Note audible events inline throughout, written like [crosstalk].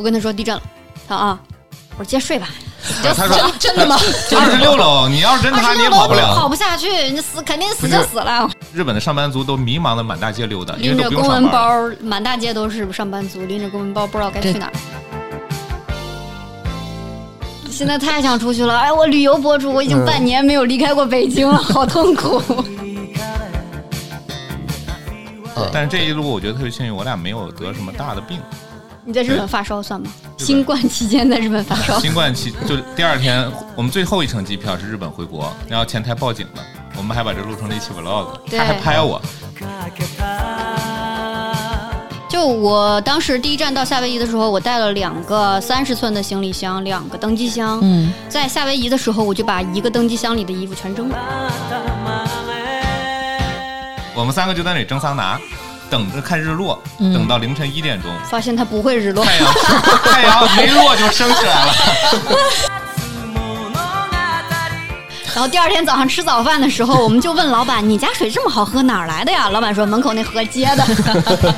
我跟他说地震了，他啊，我说接着睡吧。他说真的吗？[laughs] 二十六楼，你要是真塌，你也跑不了。跑不下去，你死肯定死就死了。日本的上班族都迷茫的满大街溜达，拎着公文包，满大街都是上班族，拎着公文包不知道该去哪儿。[laughs] 现在太想出去了，哎，我旅游博主，我已经半年没有离开过北京了，好痛苦。[laughs] 但是这一路我觉得特别幸运，我俩没有得什么大的病。你在日本发烧算吗？新冠期间在日本发烧。新冠期就第二天，我们最后一程机票是日本回国，然后前台报警了，我们还把这录成了一期 vlog，他还拍我。就我当时第一站到夏威夷的时候，我带了两个三十寸的行李箱，两个登机箱。嗯，在夏威夷的时候，我就把一个登机箱里的衣服全蒸了。我们三个就在那里蒸桑拿。等着看日落，等到凌晨一点钟，发现它不会日落，太阳 [laughs] 太阳没落就升起来了。[laughs] 然后第二天早上吃早饭的时候，我们就问老板：“你家水这么好喝，哪儿来的呀？”老板说：“门口那河接的。[laughs] ”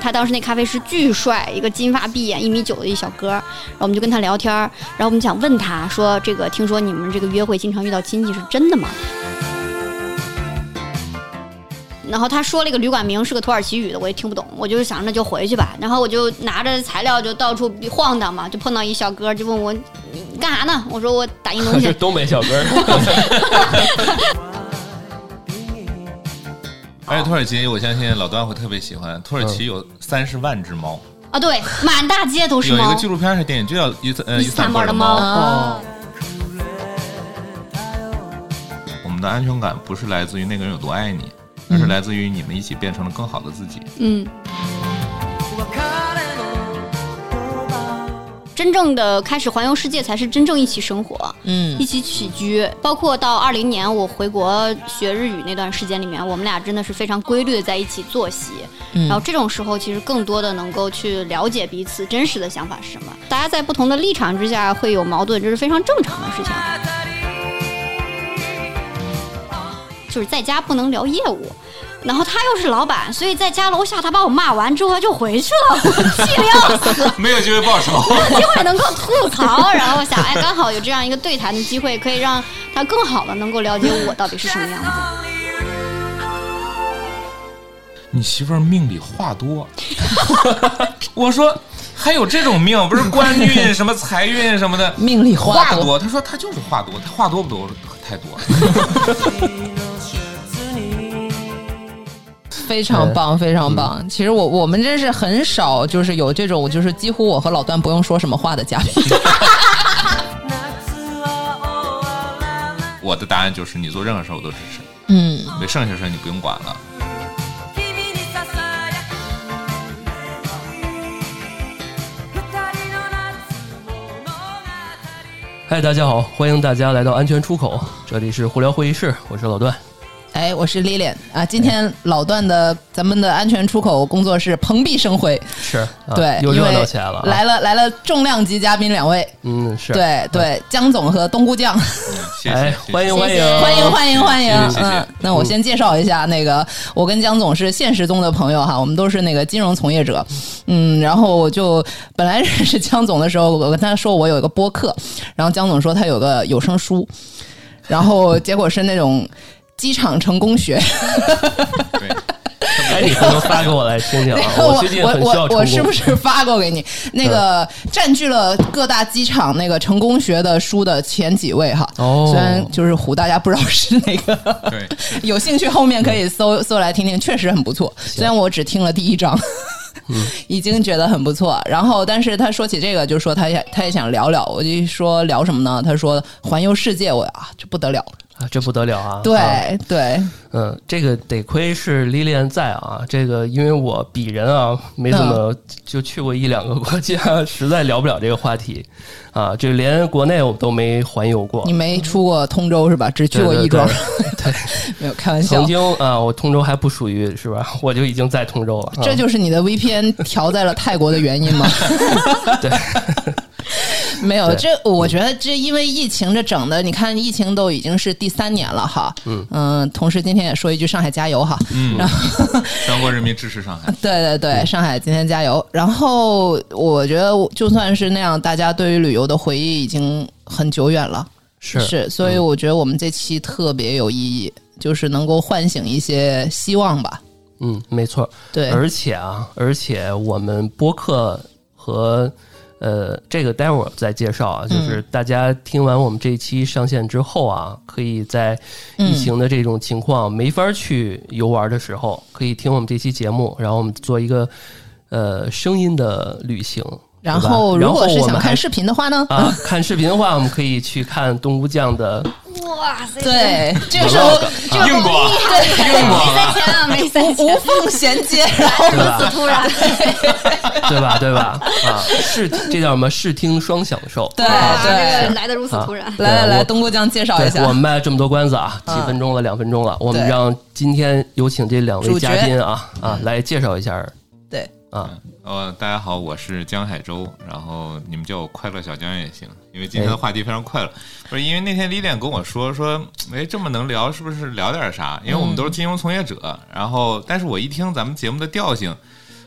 他当时那咖啡师巨帅，一个金发碧眼、一米九的一小哥。然后我们就跟他聊天，然后我们想问他说：“这个听说你们这个约会经常遇到亲戚，是真的吗？”然后他说了一个旅馆名是个土耳其语的，我也听不懂。我就是想那就回去吧。然后我就拿着材料就到处晃荡嘛，就碰到一小哥就问我你干啥呢？我说我打印东西。东北小哥。而且土耳其，我相信老段会特别喜欢。土耳其有三十万只猫啊，对，满大街都是猫。有一个纪录片还是电影，就叫伊斯呃伊斯坦布尔的猫。我们的安全感不是来自于那个人有多爱你。而是来自于你们一起变成了更好的自己。嗯，真正的开始环游世界，才是真正一起生活，嗯，一起起居。包括到二零年我回国学日语那段时间里面，我们俩真的是非常规律的在一起作息。然后这种时候，其实更多的能够去了解彼此真实的想法是什么。大家在不同的立场之下会有矛盾，这是非常正常的事情。就是在家不能聊业务，然后他又是老板，所以在家楼下他把我骂完之后他就回去了，[laughs] 气得要死，没有机会报仇，没有机会能够吐槽。然后想，哎，刚好有这样一个对谈的机会，可以让他更好的能够了解我到底是什么样子。你媳妇儿命里话多，我说还有这种命，不是官运 [laughs] 什么财运什么的，命里话多。他说他就是话多，他话多不多？太多了。[laughs] 非常棒，非常棒。其实我我们真是很少，就是有这种，就是几乎我和老段不用说什么话的嘉宾。[laughs] 我的答案就是，你做任何事我都支持。嗯，对，剩下事你不用管了。嗨，大家好，欢迎大家来到安全出口，这里是互聊会议室，我是老段。哎，我是 Lilian 啊！今天老段的咱们的安全出口工作室蓬荜生辉，是对，又热闹起来了，来了来了，重量级嘉宾两位，嗯，是。对对，江总和冬菇酱，哎，欢迎欢迎。欢迎欢迎欢迎，嗯，那我先介绍一下，那个我跟江总是现实中的朋友哈，我们都是那个金融从业者，嗯，然后我就本来认识江总的时候，我跟他说我有一个播客，然后江总说他有个有声书，然后结果是那种。机场成功学，哎，你能发给我来听听啊？我最近很需要我是不是发过给你？那个占据了各大机场那个成功学的书的前几位哈。哦，虽然就是唬大家不知道是哪个。对，[laughs] 有兴趣后面可以搜搜来听听，确实很不错。虽然我只听了第一章，[laughs] 已经觉得很不错。然后，但是他说起这个，就说他也他也想聊聊。我就说聊什么呢？他说环游世界，我啊，这不得了。啊，这不得了啊！对对，嗯，这个得亏是莉莉安在啊。这个因为我鄙人啊，没怎么就去过一两个国家，实在聊不了这个话题啊。就连国内我都没环游过。你没出过通州是吧？只去过亦庄。[laughs] 对，没有开玩笑。曾经啊，我通州还不属于是吧？我就已经在通州了。这就是你的 VPN 调在了泰国的原因吗？[laughs] 对。没有，这我觉得这因为疫情这整的，你看疫情都已经是第三年了哈。嗯嗯，同时今天也说一句上海加油哈。嗯，然后 [laughs] 全国人民支持上海。[laughs] 对对对，上海今天加油。然后我觉得就算是那样，大家对于旅游的回忆已经很久远了。是是，所以我觉得我们这期特别有意义，就是能够唤醒一些希望吧。嗯，没错。对，而且啊，而且我们播客和呃这个待会儿再介绍啊，就是大家听完我们这一期上线之后啊，可以在疫情的这种情况没法去游玩的时候，可以听我们这期节目，然后我们做一个呃声音的旅行。然后，如果是想看视频的话呢？啊，看视频的话，我们可以去看东吴酱的。哇塞！对，这个时候硬广，对，硬广没三千啊，没三千，无缝衔接，然后如此突然，[laughs] 对吧？对吧？啊，视这叫什么？视听双享受。对对，来的如此突然。来来来，东郭酱介绍一下。我们卖了这么多关子啊，几分钟了，两分钟了，我们让今天有请这两位嘉宾啊啊来介绍一下。对。啊，呃，大家好，我是江海洲，然后你们叫我快乐小江也行，因为今天的话题非常快乐。不是因为那天李典跟我说说，哎，这么能聊，是不是聊点啥？因为我们都是金融从业者，然后，但是我一听咱们节目的调性，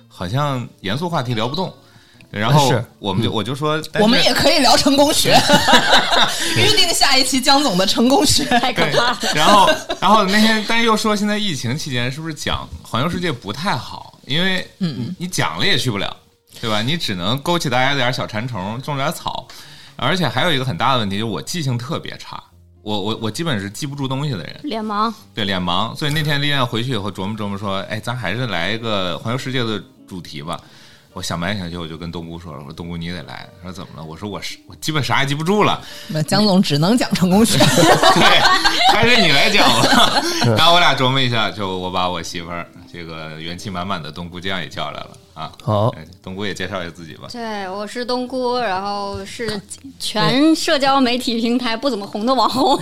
好像严肃话题聊不动，然后我们就我就说，我们也可以聊成功学，[laughs] 预定下一期江总的成功学，太可怕了。然后，然后那天，但是又说现在疫情期间是不是讲环游世界不太好？因为嗯，你讲了也去不了，对吧？你只能勾起大家点小馋虫，种点草。而且还有一个很大的问题，就是我记性特别差，我我我基本是记不住东西的人，脸盲。对，脸盲。所以那天丽艳回去以后琢磨琢磨说，哎，咱还是来一个环游世界的主题吧。我想来想去，我就跟东姑说了，我说东姑你得来。他说怎么了？我说我是我基本啥也记不住了。那江总只能讲成功学。[laughs] 对，还是你来讲吧。然后我俩琢磨一下，就我把我媳妇儿这个元气满满的东姑酱也叫来了啊。好，东姑也介绍一下自己吧。对，我是东姑，然后是全社交媒体平台不怎么红的网红。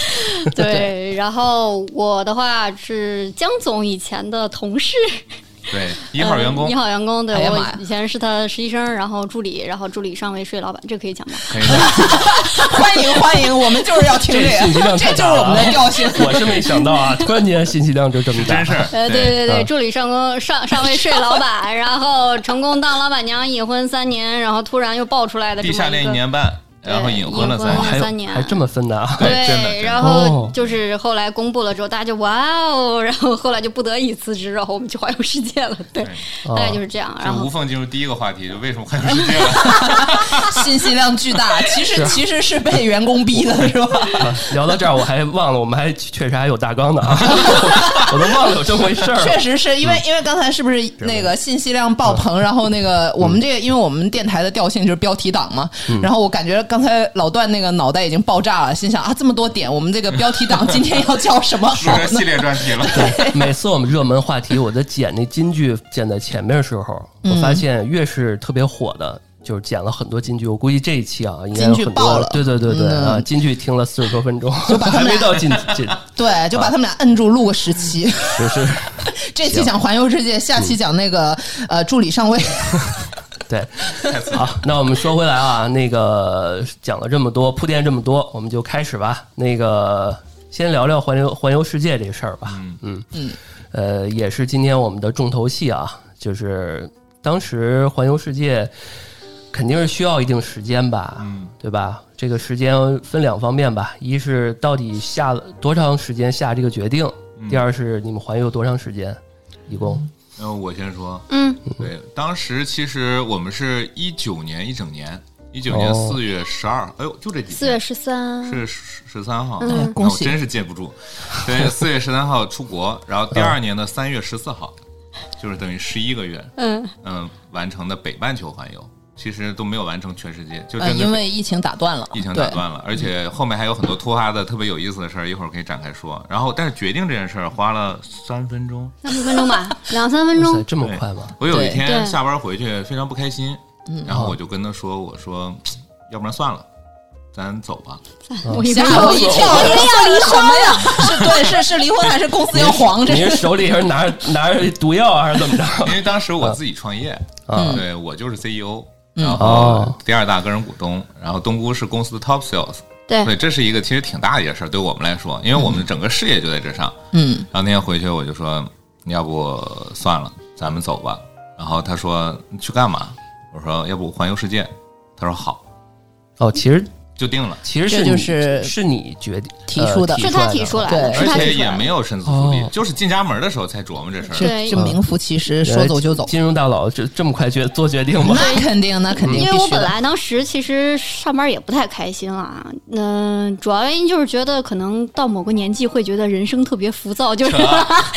[laughs] 对，然后我的话是江总以前的同事。对，一号员工，一号员工，对我以前是他实习生，然后助理，然后助理上位睡老板，这可以讲吗？可以。[laughs] 欢迎欢迎，我们就是要听这个，信息量 [laughs] 这就是我们的调性。[laughs] 我是没想到啊，突然间信息量就这么大。真是。呃，对对对，助理上工上上位睡老板，然后成功当老板娘，已婚三年，然后突然又爆出来的地下恋一年半。然后隐婚了三年，还这么分的啊？对，真的。然后就是后来公布了之后，大家就哇哦，[laughs] 然后后来就不得已辞职，然后我们去环游世界了。对，大概就是这样。然后无缝进入第一个话题，就为什么环游世界了？[laughs] 信息量巨大，[laughs] 其实其实是被员工逼的，是吧？聊到这儿，我还忘了，我们还确实还有大纲的啊，我都忘了有这么回事儿。确实是因为因为刚才是不是那个信息量爆棚？然后那个我们这个，因为我们电台的调性就是标题党嘛，然后我感觉刚。刚才老段那个脑袋已经爆炸了，心想啊，这么多点，我们这个标题党 [laughs] 今天要叫什么好呢？系列专题了。[laughs] [laughs] 对，每次我们热门话题，我在剪那金句剪在前面的时候，我发现越是特别火的，就是剪了很多金句。我估计这一期啊，应该有很多了。对对对对啊，金句听了四十多分钟，就把还没到进进。对，就把他们俩摁住，录个十期。就是。这期讲环游世界，下期讲那个呃助理上位。对，好，那我们说回来啊，那个讲了这么多，铺垫这么多，我们就开始吧。那个先聊聊环游环游世界这事儿吧。嗯嗯嗯，呃，也是今天我们的重头戏啊，就是当时环游世界肯定是需要一定时间吧，嗯，对吧？这个时间分两方面吧，一是到底下了多长时间下这个决定，第二是你们环游多长时间，一共。那我先说，嗯，对，当时其实我们是一九年一整年，一九年四月十二，哎呦，就这几天，四月十三是十十三号，嗯，恭喜，真是记不住，对，四月十三号出国，然后第二年的三月十四号，就是等于十一个月，嗯。嗯，完成的北半球环游。其实都没有完成全世界，就因为疫情打断了，疫情打断了，而且后面还有很多突发的特别有意思的事儿，一会儿可以展开说。然后，但是决定这件事儿花了三分钟，[laughs] 三四分钟吧，[laughs] 两三分钟，这么快吗？我有一天下班回去非常不开心，然后我就跟他说：“我说，要不然算了，咱走吧。”我吓我一跳，[laughs] 要离婚呀？是对，是是离婚还是公司要黄？你是手里是拿拿着毒药还是怎么着？因为当时我自己创业，对我就是 CEO。然后第二大个人股东，然后东姑是公司的 top sales。对，所以这是一个其实挺大的一件事儿，对我们来说，因为我们整个事业就在这上。嗯，然后那天回去我就说，要不算了，咱们走吧。然后他说去干嘛？我说要不环游世界。他说好。哦，其实。就定了，其实是就是是你决定提出的，是他提出来的，而且也没有深思熟虑，就是进家门的时候才琢磨这事儿。对，就名副其实，说走就走。金融大佬这这么快决做决定吗？那肯定，那肯定。因为我本来当时其实上班也不太开心啊，嗯，主要原因就是觉得可能到某个年纪会觉得人生特别浮躁，就是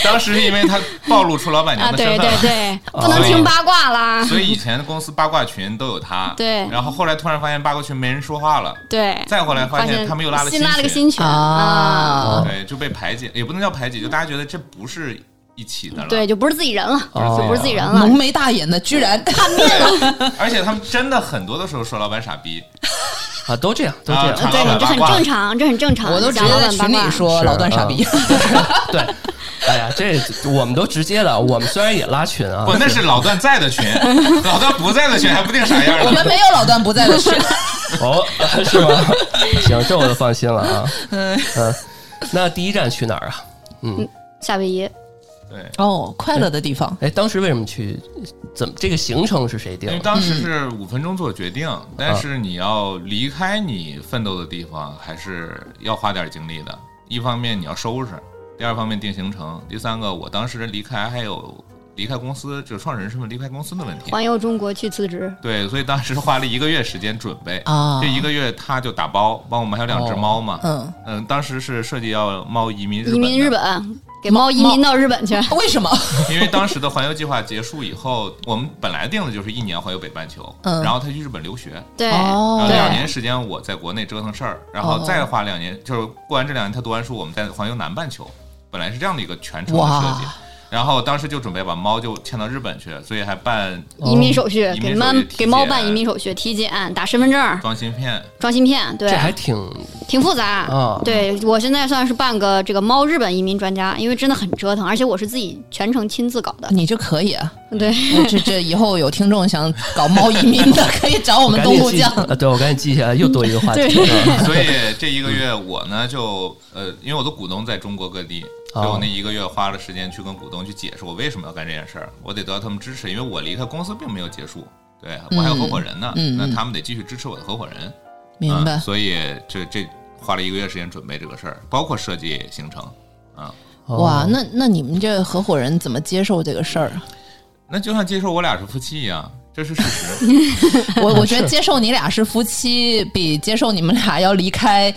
当时是因为他暴露出老板娘的身份，对对对，[laughs] 不能听八卦啦。所以以前公司八卦群都有他，对。然后后来突然发现八卦群没人说话了，对。再后来。发现他们又拉了新拉了个新群啊，对，就被排挤，也不能叫排挤，就大家觉得这不是一起的了，对，就不是自己人了，就不是自己人了，浓眉大眼的居然。叛变了，[laughs] 而且他们真的很多的时候说老板傻逼。[laughs] 啊，都这样，都这样，对，这很正常，这很正常，我都直接在群里说老段傻逼，[laughs] 对，哎呀，这我们都直接的，我们虽然也拉群啊，不，那是老段在的群，老段不在的群还不定啥样，我们没有老段不在的群。哦，是吗？行，这我就放心了啊。嗯嗯，那第一站去哪儿啊？嗯，夏威夷。对，哦，快乐的地方。哎，当时为什么去？怎么这个行程是谁定？因为当时是五分钟做决定，但是你要离开你奋斗的地方，还是要花点精力的。一方面你要收拾，第二方面定行程，第三个我当时离开还有。离开公司就是创始人身份离开公司的问题，环游中国去辞职。对，所以当时花了一个月时间准备啊，这一个月他就打包，帮我们还有两只猫嘛，嗯嗯，当时是设计要猫移民日本移民日本，给猫移民到日本去。[laughs] 为什么？因为当时的环游计划结束以后，我们本来定的就是一年环游北半球，嗯，然后他去日本留学，对，然后两年时间我在国内折腾事儿，然后再花两年，就是过完这两年他读完书，我们再环游南半球，本来是这样的一个全程的设计。然后当时就准备把猫就迁到日本去，所以还办移民手续，给猫给猫办移民手续，体检、打身份证、装芯片、装芯片，对，这还挺挺复杂啊。对我现在算是半个这个猫日本移民专家，因为真的很折腾，而且我是自己全程亲自搞的。你这可以啊，对，这这以后有听众想搞猫移民的，可以找我们东部酱。对我赶紧记下来，[laughs] 又多一个话题。所以这一个月我呢就呃，因为我的股东在中国各地。所以我那一个月花了时间去跟股东去解释我为什么要干这件事儿，我得得到他们支持，因为我离开公司并没有结束，对我还有合伙人呢，那他们得继续支持我的合伙人，明白？所以这这花了一个月时间准备这个事儿，包括设计行程啊。哇，那那你们这合伙人怎么接受这个事儿啊？[laughs] 那就像接受我俩是夫妻一样，这是事实。[laughs] 我我觉得接受你俩是夫妻，比接受你们俩要离开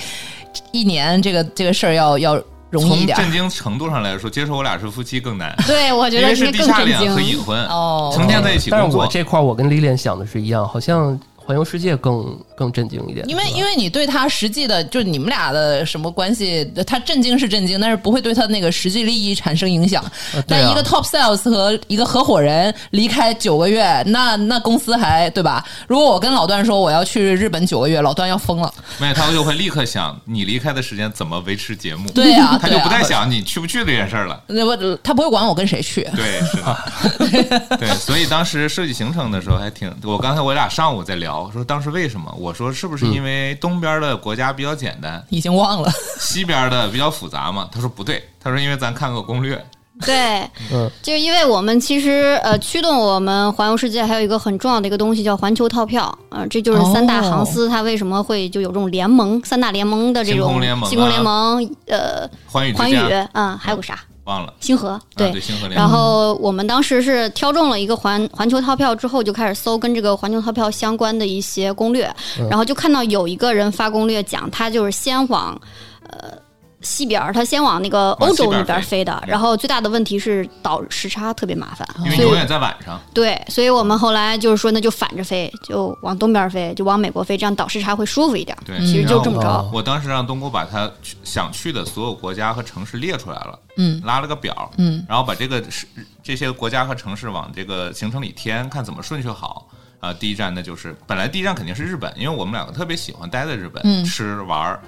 一年这个这个事儿要要。容易一点。从震惊程度上来说，接受我俩是夫妻更难。[laughs] 对，我觉得是地下恋和隐婚哦，成天在一起工作。但是我这块我跟丽莲想的是一样，好像。环游世界更更震惊一点，因为因为你对他实际的，就是你们俩的什么关系，他震惊是震惊，但是不会对他那个实际利益产生影响。但一个 top sales 和一个合伙人离开九个月，那那公司还对吧？如果我跟老段说我要去日本九个月，老段要疯了。没有，他就会立刻想你离开的时间怎么维持节目。[laughs] 对呀，他就不再想你去不去这件事儿了。那不，他不会管我跟谁去。对，是的。[laughs] 对，所以当时设计行程的时候还挺，我刚才我俩上午在聊，说当时为。什么？我说是不是因为东边的国家比较简单？已经忘了。西边的比较复杂嘛？他说不对，他说因为咱看过攻略。对，嗯，就因为我们其实呃，驱动我们环游世界还有一个很重要的一个东西叫环球套票啊，这就是三大航司它为什么会就有这种联盟，三大联盟的这种星空联盟，星空联盟呃，环宇环宇嗯，还有个啥？忘了。星河对。星河，然后我们当时是挑中了一个环环球套票之后，就开始搜跟这个环球套票相关的一些攻略，然后就看到有一个人发攻略讲，他就是先往呃。西边儿，他先往那个欧洲那边飞的，然后最大的问题是倒时差特别麻烦，因为永远在晚上。对，所以我们后来就是说，那就反着飞，就往东边飞，就往美国飞，这样倒时差会舒服一点。对，其实就这么着。我当时让东哥把他想去的所有国家和城市列出来了，嗯，拉了个表，嗯，然后把这个是这些国家和城市往这个行程里填，看怎么顺序好。啊，第一站那就是本来第一站肯定是日本，因为我们两个特别喜欢待在日本吃玩儿，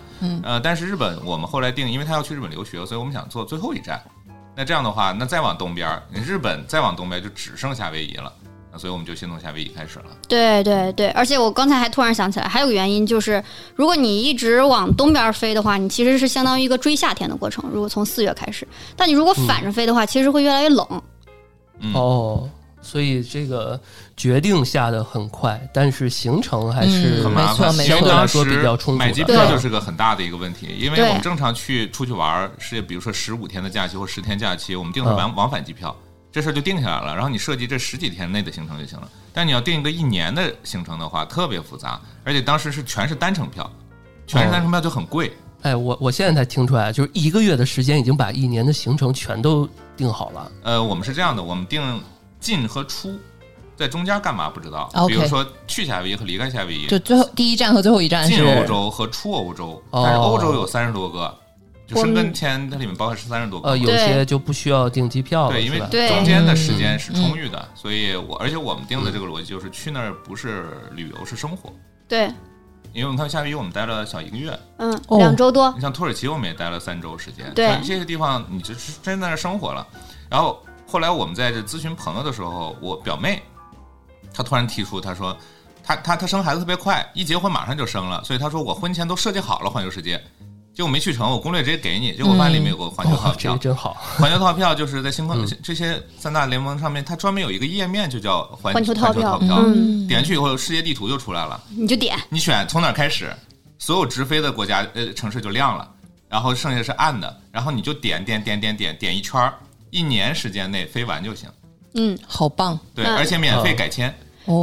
呃，但是日本我们后来定，因为他要去日本留学，所以我们想做最后一站。那这样的话，那再往东边，日本再往东边就只剩夏威夷了所以我们就先从夏威夷开始了。对对对，而且我刚才还突然想起来，还有个原因就是，如果你一直往东边飞的话，你其实是相当于一个追夏天的过程。如果从四月开始，但你如果反着飞的话，其实会越来越冷。哦，所以这个决定下的很快，但是行程还是很麻烦，相对来说比较充足。买机票就是个很大的一个问题，因为我们正常去出去玩是，比如说十五天的假期或十天假期，我们订的往往返机票。这事儿就定下来了，然后你设计这十几天内的行程就行了。但你要定一个一年的行程的话，特别复杂，而且当时是全是单程票，全是单程票就很贵。哎，我我现在才听出来，就是一个月的时间已经把一年的行程全都定好了。呃，我们是这样的，我们定进和出，在中间干嘛不知道。比如说去夏威夷和离开夏威夷，就最后第一站和最后一站进欧洲和出欧洲，但是欧洲有三十多个。就申根签，它里面包含是三十多个，呃，有些就不需要订机票了，对，因为中间的时间是充裕的，所以我而且我们定的这个逻辑就是去那儿不是旅游是生活，对，因为我们看夏威夷我们待了小一个月，嗯，两周多，你像土耳其我们也待了三周时间，对，这些地方你就是真在那儿生活了。然后后来我们在这咨询朋友的时候，我表妹她突然提出，她说她她她生孩子特别快，一结婚马上就生了，所以她说我婚前都设计好了环游世界。结果没去成，我攻略直接给你。结果发现里面有个环球套票，真好。环球套票就是在星空这些三大联盟上面，它专门有一个页面，就叫环球套票。点去以后，世界地图就出来了。你就点，你选从哪开始，所有直飞的国家呃城市就亮了，然后剩下是暗的，然后你就点点点点点点一圈儿，一年时间内飞完就行。嗯，好棒。对，而且免费改签。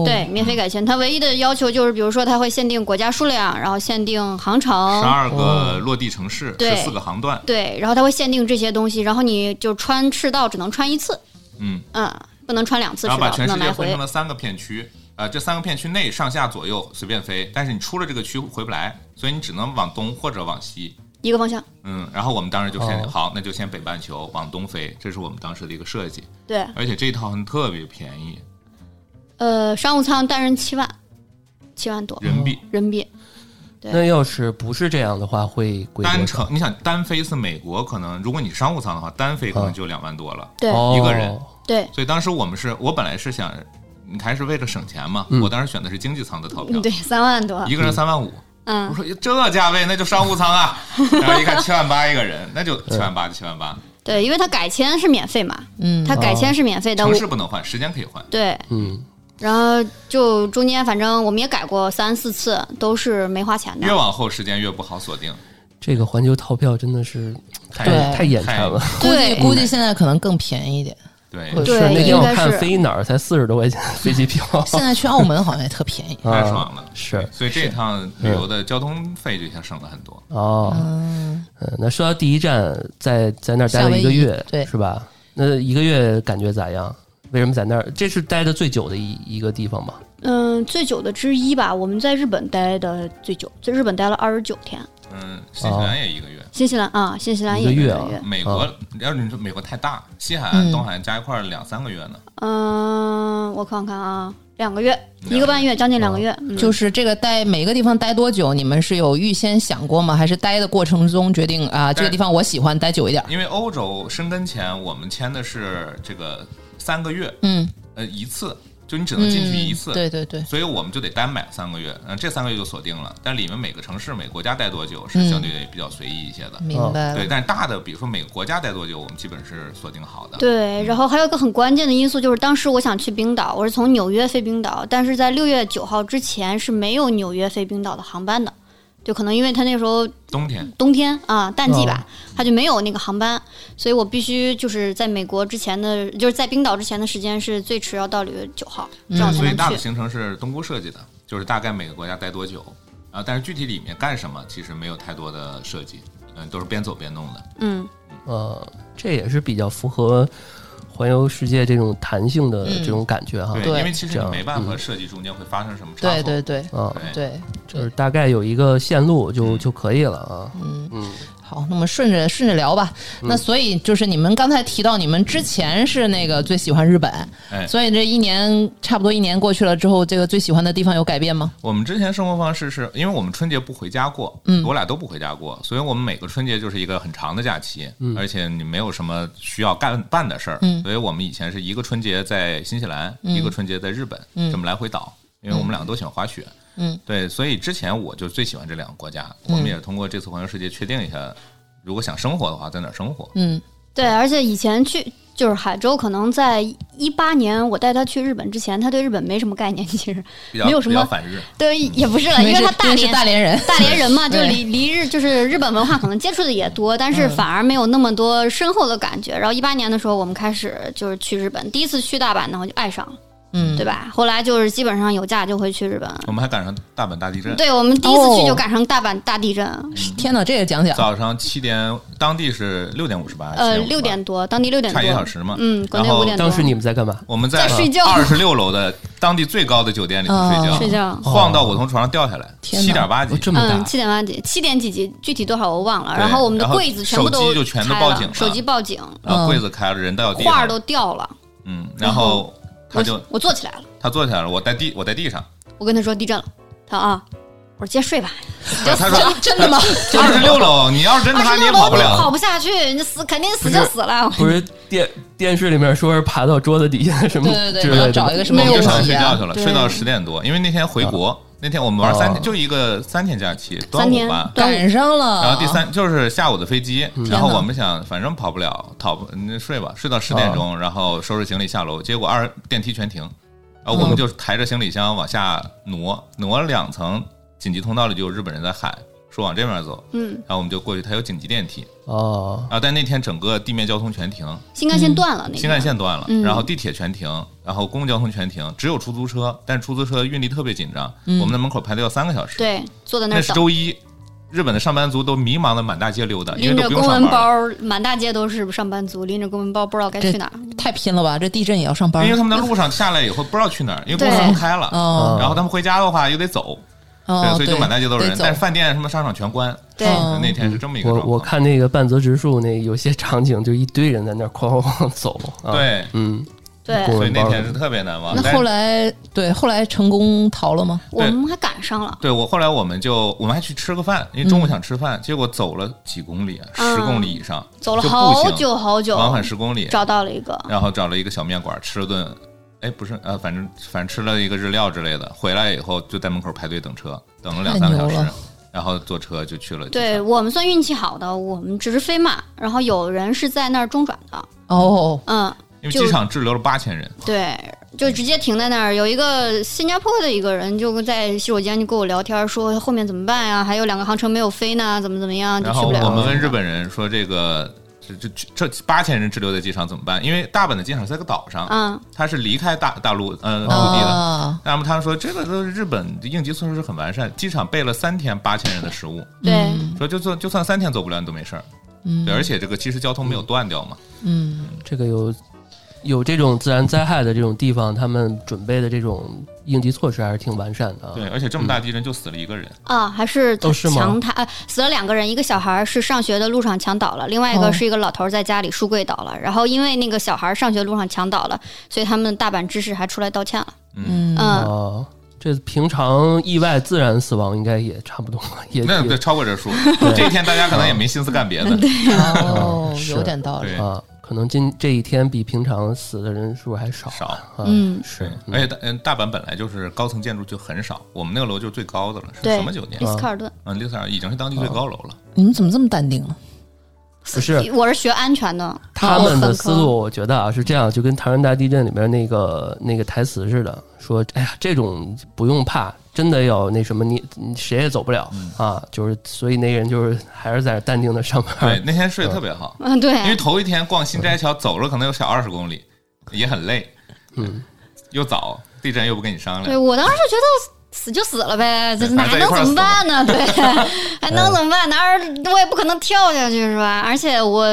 对，免费改签，它唯一的要求就是，比如说，它会限定国家数量，然后限定航程，十二个落地城市，十四个航段，对，然后它会限定这些东西，然后你就穿赤道只能穿一次，嗯。嗯，不能穿两次赤道，然后把全世界分成了三个片区，呃，这三个片区内上下左右随便飞，但是你出了这个区回不来，所以你只能往东或者往西一个方向，嗯，然后我们当时就先好，那就先北半球往东飞，这是我们当时的一个设计，对，而且这一套特别便宜。呃，商务舱单人七万，七万多人民币。人民币。那要是不是这样的话，会贵单程，你想单飞一次美国，可能如果你商务舱的话，单飞可能就两万多了。对，一个人。对。所以当时我们是我本来是想，你还是为了省钱嘛，我当时选的是经济舱的套票。对，三万多。一个人三万五。嗯。我说这价位那就商务舱啊，[laughs] 然后一看七万八一个人，那就七万八就七万八。对，因为他改签是免费嘛，嗯，他改签是免费的，城市不能换，时间可以换。对，嗯。然后就中间，反正我们也改过三四次，都是没花钱的。越往后时间越不好锁定。这个环球套票真的是太太眼馋了，估计估计现在可能更便宜一点。对，是那天我看飞哪儿才四十多块钱 [laughs] 飞机票，现在去澳门好像也特便宜，[laughs] 太爽了。是，所以这趟旅游的交通费就一下省了很多。哦，嗯，那说到第一站，在在那儿待了一个月，对，是吧？那一个月感觉咋样？为什么在那儿？这是待的最久的一一个地方吗？嗯，最久的之一吧。我们在日本待的最久，在日本待了二十九天。嗯，新西兰也一个月。新西兰啊，新西兰一个月啊。美国，要是你说美国太大，西海岸、东海岸加一块儿两三个月呢。嗯，我看看啊，两个月，一个半月，将近两个月。就是这个待每个地方待多久？你们是有预先想过吗？还是待的过程中决定啊？这个地方我喜欢待久一点。因为欧洲申根前，我们签的是这个。三个月，嗯，呃，一次，就你只能进去一次，对对对，所以我们就得单买三个月，嗯，这三个月就锁定了。但里面每个城市、每个国家待多久是相对比较随意一些的，明白？对，但是大的，比如说每个国家待多久，我们基本是锁定好的。对，然后还有一个很关键的因素就是，当时我想去冰岛，我是从纽约飞冰岛，但是在六月九号之前是没有纽约飞冰岛的航班的。就可能因为他那时候冬天，冬天啊，淡季吧，他就没有那个航班，所以我必须就是在美国之前的，就是在冰岛之前的时间是最迟要到六月九号，这样才能去。所以大的行程是东姑设计的，就是大概每个国家待多久啊，但是具体里面干什么其实没有太多的设计，嗯，都是边走边弄的。嗯，呃，这也是比较符合。环游世界这种弹性的这种感觉哈，对，因为其实你没办法设计中间会发生什么差错，对对对，啊，对，就是大概有一个线路就就可以了啊，嗯嗯。好，那么顺着顺着聊吧。那所以就是你们刚才提到，你们之前是那个最喜欢日本，所以这一年差不多一年过去了之后，这个最喜欢的地方有改变吗？我们之前生活方式是因为我们春节不回家过，嗯，我俩都不回家过，所以我们每个春节就是一个很长的假期，嗯，而且你没有什么需要干办的事儿，嗯，所以我们以前是一个春节在新西兰，一个春节在日本，这么来回倒，因为我们两个都喜欢滑雪。嗯，对，所以之前我就最喜欢这两个国家。我们也通过这次环游世界确定一下，如果想生活的话，在哪生活？嗯，对，而且以前去就是海州，可能在一八年我带他去日本之前，他对日本没什么概念，其实没有什么反日。对，也不是了，因为他大连大连人，大连人嘛，[laughs] 就离离日就是日本文化可能接触的也多，但是反而没有那么多深厚的感觉。然后一八年的时候，我们开始就是去日本，第一次去大阪呢，我就爱上了。嗯，对吧？后来就是基本上有假就会去日本。我们还赶上大阪大地震。对，我们第一次去就赶上大阪大地震。天哪，这也讲讲。早上七点，当地是六点五十八。呃，六点多，当地六点多。差一个小时嘛。嗯，国内五点多。当时你们在干嘛？我们在睡觉。二十六楼的当地最高的酒店里睡觉。睡觉。晃到我从床上掉下来。七点八级，这么大。七点八级，七点几级，具体多少我忘了。然后我们的柜子全部都就全都报警了。手机报警。然后柜子开了，人都要画都掉了。嗯，然后。他就我坐起来了，他坐起来了，我在地我在地上，我跟他说地震了，他啊，我说接着睡吧。他说真的吗？二十六楼，你要是真他你也跑不了，跑不下去，你死肯定死就死了。不是电电视里面说是爬到桌子底下什么，对对对，要找一个什么就上睡觉去了，睡到十点多，因为那天回国。那天我们玩三天，就一个三天假期，端午吧，赶上了。然后第三就是下午的飞机，然后我们想反正跑不了，跑不那睡吧，睡到十点钟，然后收拾行李下楼，结果二电梯全停，然后我们就抬着行李箱往下挪，挪了两层，紧急通道里就有日本人在喊。说往这边走，嗯，然后我们就过去，它有紧急电梯。哦，啊，但那天整个地面交通全停，新干线断了，新干线断了，然后地铁全停，然后公共交通全停，只有出租车，但是出租车运力特别紧张，我们在门口排队要三个小时，对，坐在那那是周一，日本的上班族都迷茫的满大街溜达，拎着公文包，满大街都是上班族，拎着公文包不知道该去哪，太拼了吧？这地震也要上班？因为他们在路上下来以后不知道去哪儿，因为公司不开了，然后他们回家的话又得走。对，所以就满大街都是人，但是饭店什么商场全关。对，那天是这么一个状况。我我看那个半泽直树那有些场景，就一堆人在那哐哐哐走。对，嗯，对，所以那天是特别难忘。那后来，对，后来成功逃了吗？我们还赶上了。对我后来我们就我们还去吃个饭，因为中午想吃饭，结果走了几公里，十公里以上，走了好久好久，往返十公里，找到了一个，然后找了一个小面馆吃了顿。哎，不是，呃，反正反正吃了一个日料之类的，回来以后就在门口排队等车，等了两三个小时，然后坐车就去了。对我们算运气好的，我们只是飞嘛，然后有人是在那儿中转的。哦，嗯，因为机场滞留了八千人。对，就直接停在那儿。有一个新加坡的一个人就在洗手间就跟我聊天，说后面怎么办呀？还有两个航程没有飞呢，怎么怎么样？然后我们问日本人说这个。这这八千人滞留在机场怎么办？因为大阪的机场在个岛上，嗯，它是离开大大陆呃陆地的。那么他们说这个都是日本应急措施很完善，机场备了三天八千人的食物。对，说就算就算三天走不了你都没事儿。嗯，对，而且这个其实交通没有断掉嘛。嗯，这个有。有这种自然灾害的这种地方，他们准备的这种应急措施还是挺完善的。对，而且这么大地震就死了一个人啊，还是都是墙塌，死了两个人，一个小孩是上学的路上墙倒了，另外一个是一个老头在家里书柜倒了。然后因为那个小孩上学路上墙倒了，所以他们大阪知事还出来道歉了。嗯嗯，这平常意外自然死亡应该也差不多，[laughs] 也那对超过这数。这一天大家可能也没心思干别的。[laughs] 对哦，有点道理啊。可能今这一天比平常死的人数还少少，嗯，是，而且大嗯大阪本来就是高层建筑就很少，我们那个楼就是最高的了，是什么酒店？丽思卡尔顿，嗯，丽思卡尔已经是当地最高楼了。你们怎么这么淡定啊？不是，我是学安全的。他们的思路，我觉得啊是这样，就跟唐山大地震里面那个那个台词似的，说，哎呀，这种不用怕，真的要那什么，你你谁也走不了啊。就是，所以那人就是还是在淡定的上班。对，那天睡得特别好。嗯，对。因为头一天逛新斋桥走了可能有小二十公里，也很累。嗯，又早，地震又不跟你商量。对我当时就觉得。死就死了呗，这还能怎么办呢？对，[laughs] 还能怎么办？哪儿我也不可能跳下去是吧？而且我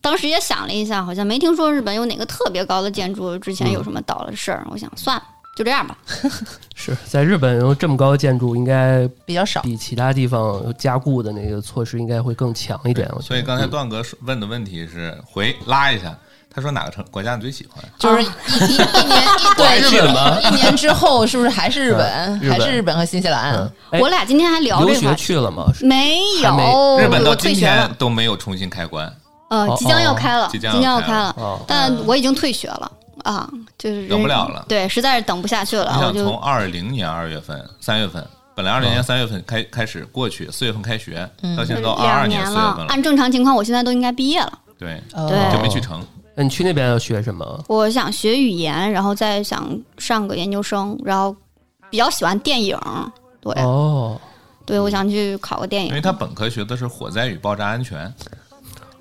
当时也想了一下，好像没听说日本有哪个特别高的建筑之前有什么倒了的事儿。我想算了，就这样吧。[laughs] 是在日本有这么高的建筑，应该比较少，比其他地方加固的那个措施应该会更强一点。所以刚才段哥问的问题是回拉一下。他说哪个城国家你最喜欢？就是一 [laughs] 一一年一对 [laughs] 日本吗？一年之后是不是还是日本？还是日本和新西兰？我俩今天还聊这个。留学去了吗？没有，日本到今天都没有重新开关。呃，即将要开了，即将要开了，但我已经退学了啊，就是等不了了。对，实在是等不下去了。你想从二零年二月份、三月份，本来二零年三月份开开始过去，四月份开学，到现在都二二年四月份了。按正常情况，我现在都应该毕业了。对对，就没去成。那你去那边要学什么？我想学语言，然后再想上个研究生，然后比较喜欢电影，对哦，对，我想去考个电影。因为他本科学的是火灾与爆炸安全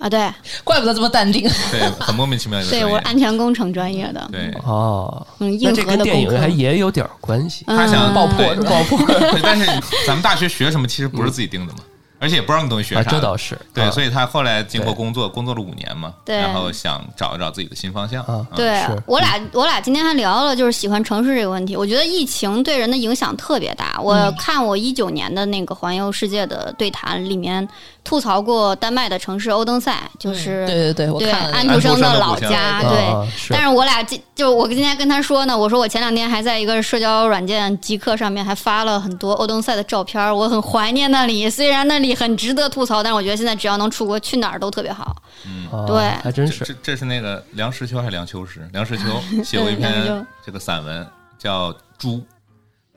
啊，对，怪不得这么淡定，对，很莫名其妙。对我安全工程专业的，对哦，嗯，硬核的电影还也有点关系。他想爆破，爆破，但是咱们大学学什么其实不是自己定的嘛。而且也不知道你东西学啥，这倒是对，所以他后来经过工作，工作了五年嘛，然后想找一找自己的新方向。对我俩，我俩今天还聊了，就是喜欢城市这个问题。我觉得疫情对人的影响特别大。我看我一九年的那个环游世界的对谈里面。吐槽过丹麦的城市欧登塞，就是对对对，对安徒生的老家，对。但是我俩今就我今天跟他说呢，我说我前两天还在一个社交软件极客上面还发了很多欧登塞的照片，我很怀念那里。虽然那里很值得吐槽，但是我觉得现在只要能出国，去哪儿都特别好。嗯，对，还真是。这这是那个梁实秋还是梁秋实？梁实秋 [laughs] 写过一篇这个散文叫《猪》。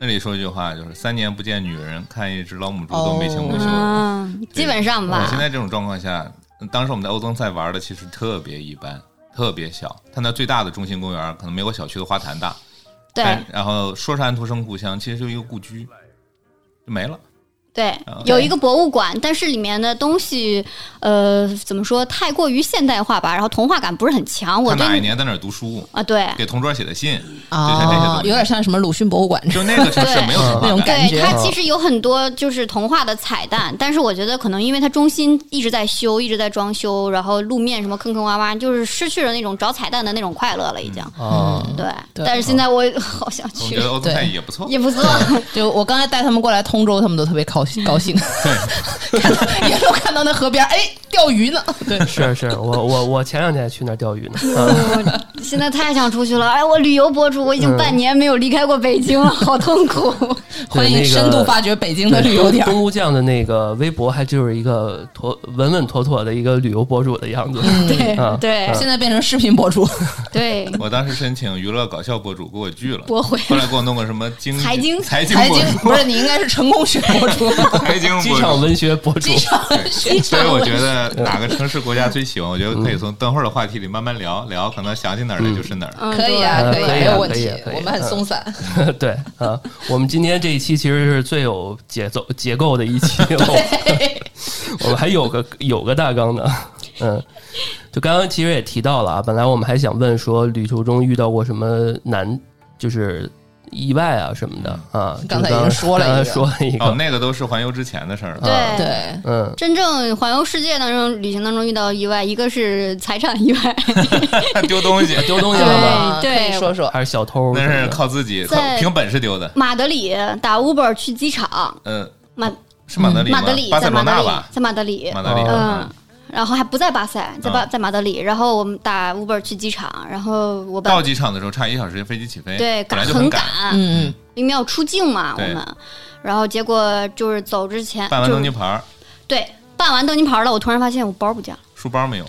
那里说一句话，就是三年不见女人，看一只老母猪都眉清目秀。嗯，基本上吧。现在这种状况下，当时我们在欧增赛玩的其实特别一般，特别小。它那最大的中心公园可能没我小区的花坛大。对。然后说是安徒生故乡，其实就一个故居，就没了。对，有一个博物馆，但是里面的东西，呃，怎么说，太过于现代化吧，然后童话感不是很强。我哪一年在那儿读书啊？对，给同桌写的信啊，有点像什么鲁迅博物馆，就那个城市没有 [laughs] 那种感觉。它其实有很多就是童话的彩蛋，但是我觉得可能因为它中心一直在修，一直在装修，然后路面什么坑坑洼洼，就是失去了那种找彩蛋的那种快乐了，已经。嗯，对。但是现在我好想去，我觉得欧塞也不错，[laughs] 也不错。[laughs] 就我刚才带他们过来通州，他们都特别高兴。高兴，[laughs] 对，沿路看到那河边，哎，钓鱼呢。对，是是，我我我前两天还去那儿钓鱼呢。[laughs] 现在太想出去了，哎，我旅游博主，我已经半年没有离开过北京了，好痛苦。[laughs] 欢迎深度发掘北京的旅游点。东吴酱的那个微博还就是一个妥稳稳妥妥的一个旅游博主的样子。对对，现在变成视频博主。对，我当时申请娱乐搞笑博主，给我拒了。驳回。后来给我弄个什么经财经财经财经，不是你应该是成功学博主。[laughs] 财经机场文学博主，所以我觉得哪个城市国家最喜欢？我觉得可以从等会儿的话题里慢慢聊聊，可能想起哪儿来就是哪儿。可以啊，可以，没有问题。我们很松散。[laughs] 对啊，我们今天这一期其实是最有节奏结构的一期。[laughs] 我们还有个有个大纲呢，嗯，就刚刚其实也提到了啊，本来我们还想问说旅途中遇到过什么难，就是。意外啊什么的啊，刚才已经说了说了一个，哦，那个都是环游之前的事儿。对对，嗯，真正环游世界当中旅行当中遇到意外，一个是财产意外，[laughs] 丢东西，丢东西了吗？对，说说还是小偷？那是靠自己，凭本事丢的。马德里打 Uber 去机场，嗯，马是马德里，马德里在马德里，在马德里，马德里，嗯。然后还不在巴塞，在巴在马德里。然后我们打 Uber 去机场，然后我到机场的时候差一小时飞机起飞，对，赶很赶，嗯嗯，因为要出境嘛，我们。然后结果就是走之前办完登机牌，对，办完登机牌了，我突然发现我包不见了，书包没有。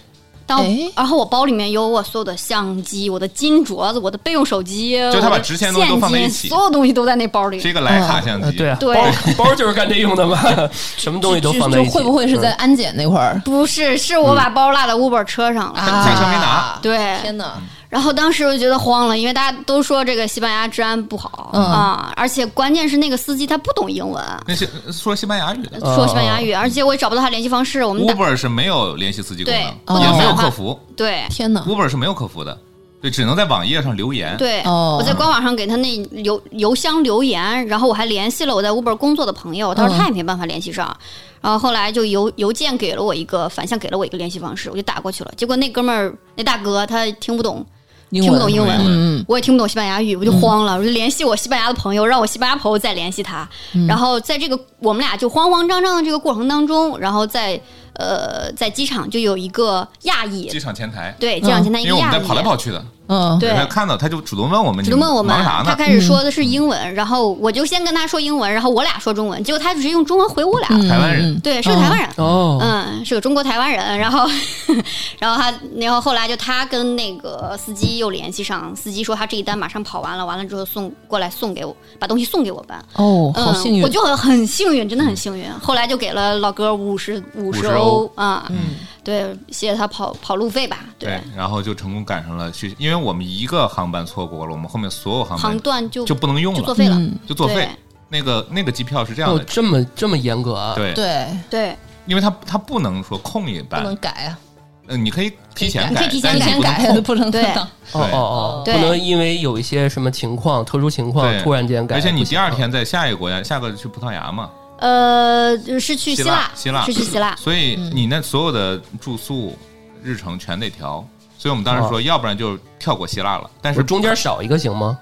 然后我包里面有我所有的相机、我的金镯子、我的备用手机，就他把值钱东西都放在一起，所有东西都在那包里。是一个徕卡相机，对啊，对，包 [laughs] 就是干这用的嘛，[laughs] 什么东西都放在一起。会不会是在安检那块儿？不是，是我把包落在 Uber 车上了，驾车没拿。对，天哪！然后当时我就觉得慌了，因为大家都说这个西班牙治安不好啊，而且关键是那个司机他不懂英文，那些说西班牙语的，说西班牙语，而且我也找不到他联系方式。我们 Uber 是没有联系司机功能，也没有客服。对，天哪，Uber 是没有客服的，对，只能在网页上留言。对，我在官网上给他那邮邮箱留言，然后我还联系了我在 Uber 工作的朋友，他说他也没办法联系上。然后后来就邮邮件给了我一个反向给了我一个联系方式，我就打过去了。结果那哥们儿那大哥他听不懂。听不懂英文，嗯我也听不懂西班牙语，我就慌了，我就联系我西班牙的朋友，让我西班牙朋友再联系他。然后在这个我们俩就慌慌张张的这个过程当中，然后在呃在机场就有一个亚裔机，场前台，对，机场前台一个亚裔因为我们在。跑来跑去的，嗯，对。他看到他就主动问我们，主动问我们忙啥，他？开始说的是英文，然后我就先跟他说英文，然后我俩说中文，结果他只是用中文回我俩，嗯台湾人。对，是个台湾人，哦，嗯，是个中国台湾人，然后，[laughs] 然后他，然后后来就他跟那个司机又联系上，司机说他这一单马上跑完了，完了之后送过来送给我，把东西送给我办。哦，嗯，好幸运，我就很很幸运，真的很幸运。后来就给了老哥五十五十欧。啊，嗯，对，谢谢他跑跑路费吧，对，然后就成功赶上了去，因为我们一个航班错过了，我们后面所有航班航班段就就不能用了，就作废了，嗯。就作废。那个那个机票是这样哦的，，这么这么严格啊？，对，对，对，因为他他不能说空一班。不能，改啊，嗯，你可以提前改，你可以提前改不能空。不能对，哦哦哦，对。不能因为有一些什么情况、特殊情况突然间改，而且你第二天在下一个国家，下个去葡萄牙嘛，呃，是去希希腊，希腊是去希腊，所以你那所有的住宿日程全得调。所以我们当时说，要不然就跳过希腊了。但是中间少一个行吗？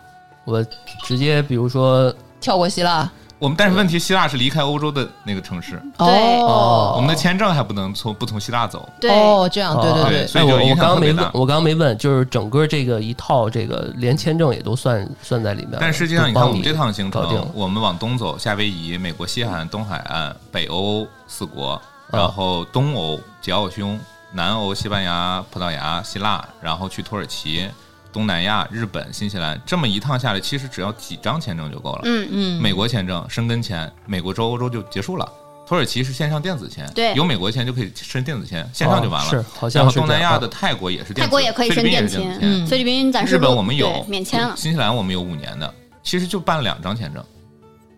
我直接比如说跳过希腊，我们但是问题，希腊是离开欧洲的那个城市，对。哦，我们的签证还不能从不从希腊走。对，哦，这样，对对对。所以就影我刚刚没问响特别大，我刚刚没问，就是整个这个一套这个连签证也都算算在里面。但实际上，你看我们这趟行程，我们往东走，夏威夷、美国西海岸、东海岸、北欧四国，然后东欧吉奥匈、南欧西班牙、葡萄牙、希腊，然后去土耳其、东南亚、日本、新西兰，这么一趟下来，其实只要几张签证就够了。嗯嗯，美国签证、申根签，美国州、欧洲就结束了。土耳其是线上电子签，对。有美国签就可以申电子签，线上就完了。哦是好像然后是东南亚的泰国也是电子，泰国也可以申菲律宾也电签。是电子，嗯。菲律宾暂时日本我们有免签了，新西兰我们有五年的，其实就办了两张签证，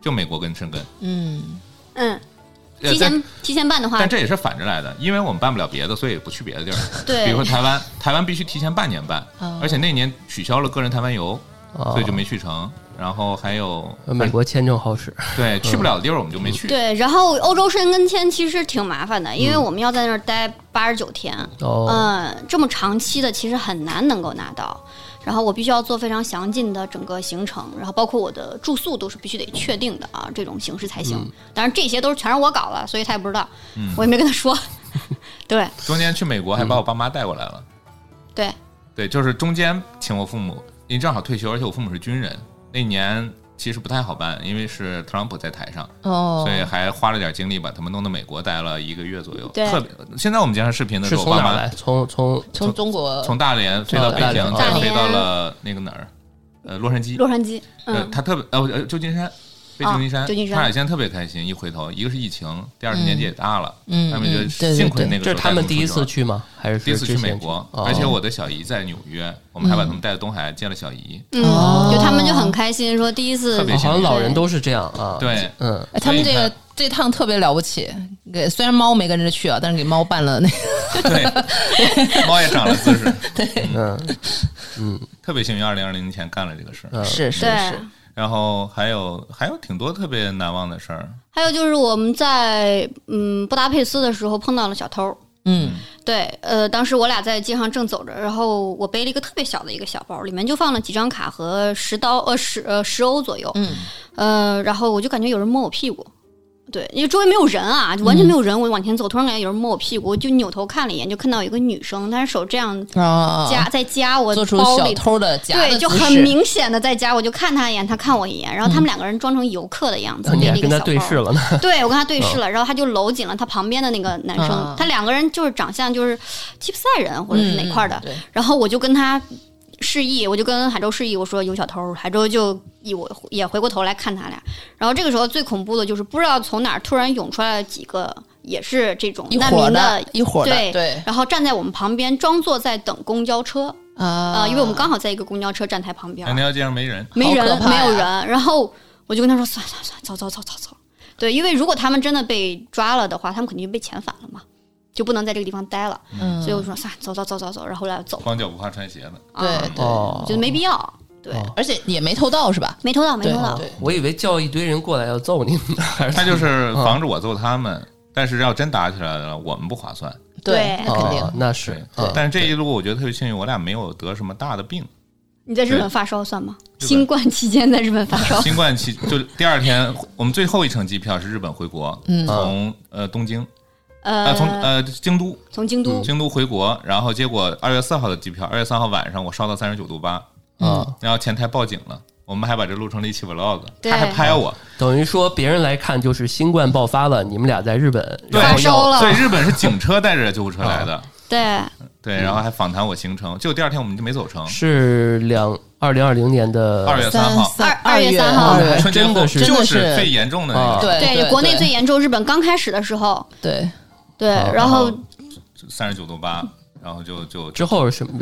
就美国跟申根。嗯，嗯，提前提前办的话但，这也是反着来的，因为我们办不了别的，所以不去别的地儿。对比如说台湾，台湾必须提前半年办，哦而且那年取消了个人台湾游，哦所以就没去成。然后还有呃美国签证好使，对去不了的地儿我们就没去。对，然后欧洲申根签其实挺麻烦的，因为我们要在那儿待八十九天，哦，嗯，这么长期的其实很难能够拿到。然后我必须要做非常详尽的整个行程，然后包括我的住宿都是必须得确定的啊，这种形式才行。当然这些都是全是我搞的，所以他也不知道，我也没跟他说。[laughs] 对中间去美国还把我爸妈带过来了。对，对，就是中间请我父母，因为正好退休，而且我父母是军人，那年其实不太好办，因为是特朗普在台上，哦，所以还花了点精力把他们弄到美国待了一个月左右。对特别，现在我们经常视频的时是候，我爸妈从哪来？从从从中国从大连飞到北京，再飞到了那个哪儿，呃，洛杉矶。洛杉矶，呃，嗯，他特别呃呃，旧金山，飞旧金山，啊旧金山。他俩现在特别开心，一回头，一个是疫情，第二是年纪也大了，嗯他们觉得嗯对对对幸亏那个时候这是他们第一次去吗？还是第一次去美国，哦而且我的小姨在纽约，我们还把他们带到东海见了小姨。嗯，哦。就他们就很开心，说第一次特别哦好像老人都是这样啊。对，嗯，哎，他们这个这趟特别了不起，给虽然猫没跟着去啊，但是给猫办了那个，对，[laughs] 猫也长了姿势，嗯。特别幸运，二零二零年前干了这个事儿。嗯，是是。是，然后还有还有挺多特别难忘的事儿，还有就是我们在嗯布达佩斯的时候碰到了小偷，嗯。对，呃，当时我俩在街上正走着，然后我背了一个特别小的一个小包，里面就放了几张卡和十刀，呃，十呃十欧左右，嗯，呃，然后我就感觉有人摸我屁股，对，因为周围没有人啊，就完全没有人，我往前走，突然感觉有人摸我屁股，我就扭头看了一眼，就看到有一个女生，她是手这样啊，夹在夹我做出包里。小偷的夹对，就很明显的在夹，我就看她一眼，她看我一眼，然后他们两个人装成游客的样子，你还跟他背了一个小包对视了呢？对，我跟他对视了，然后他就搂紧了他旁边的那个男生，嗯他两个人就是长相就是吉普赛人或者是哪块儿的，嗯然后我就跟他示意，我就跟海州示意，我说有小偷，海州就以我也回过头来看他俩，然后这个时候最恐怖的就是不知道从哪儿突然涌出来了几个也是这种难民的一伙的对对然后站在我们旁边，装作在等公交车啊啊、因为我们刚好在一个公交车站台旁边但，那条街上没人，没人，没有人。然后我就跟他说：“算了算了算，走走走走走。”对，因为如果他们真的被抓了的话，他们肯定就被遣返了嘛，就不能在这个地方待了。嗯所以我说：“算了，走走走走走。”然后后来走，光脚不怕穿鞋的。对啊对，哦觉得没必要。对，哦。而且也没偷盗是吧？没偷到，没偷到。对，我以为叫一堆人过来要揍你们，还是他就是 [laughs] 防止我揍他们，但是要真打起来了，我们不划算。对那肯定。哦，那是但是这一路我觉得特别幸运，我俩没有得什么大的病，你在日本发烧算吗？新冠期间在日本发烧。[laughs] 新冠期就第二天，我们最后一程机票是日本回国，从呃东京，呃从呃京都，从京都。京都回国，然后结果二月四号的机票，二月三号晚上我烧到三十九度八，嗯，然后前台报警了，我们还把这录成了一期 vlog，他还拍我，等于说别人来看就是新冠爆发了，你们俩在日本发烧了，所以日本是警车带着救护车来的。[laughs] 对。对，然后还访谈我行程，结果第二天我们就没走成。是两二零二零年的二月三号，二二月三号，真的是。就是最严重的那个。对对，国内最严重，日本刚开始的时候。对。对，然后三十九度八，然后就就之后是什么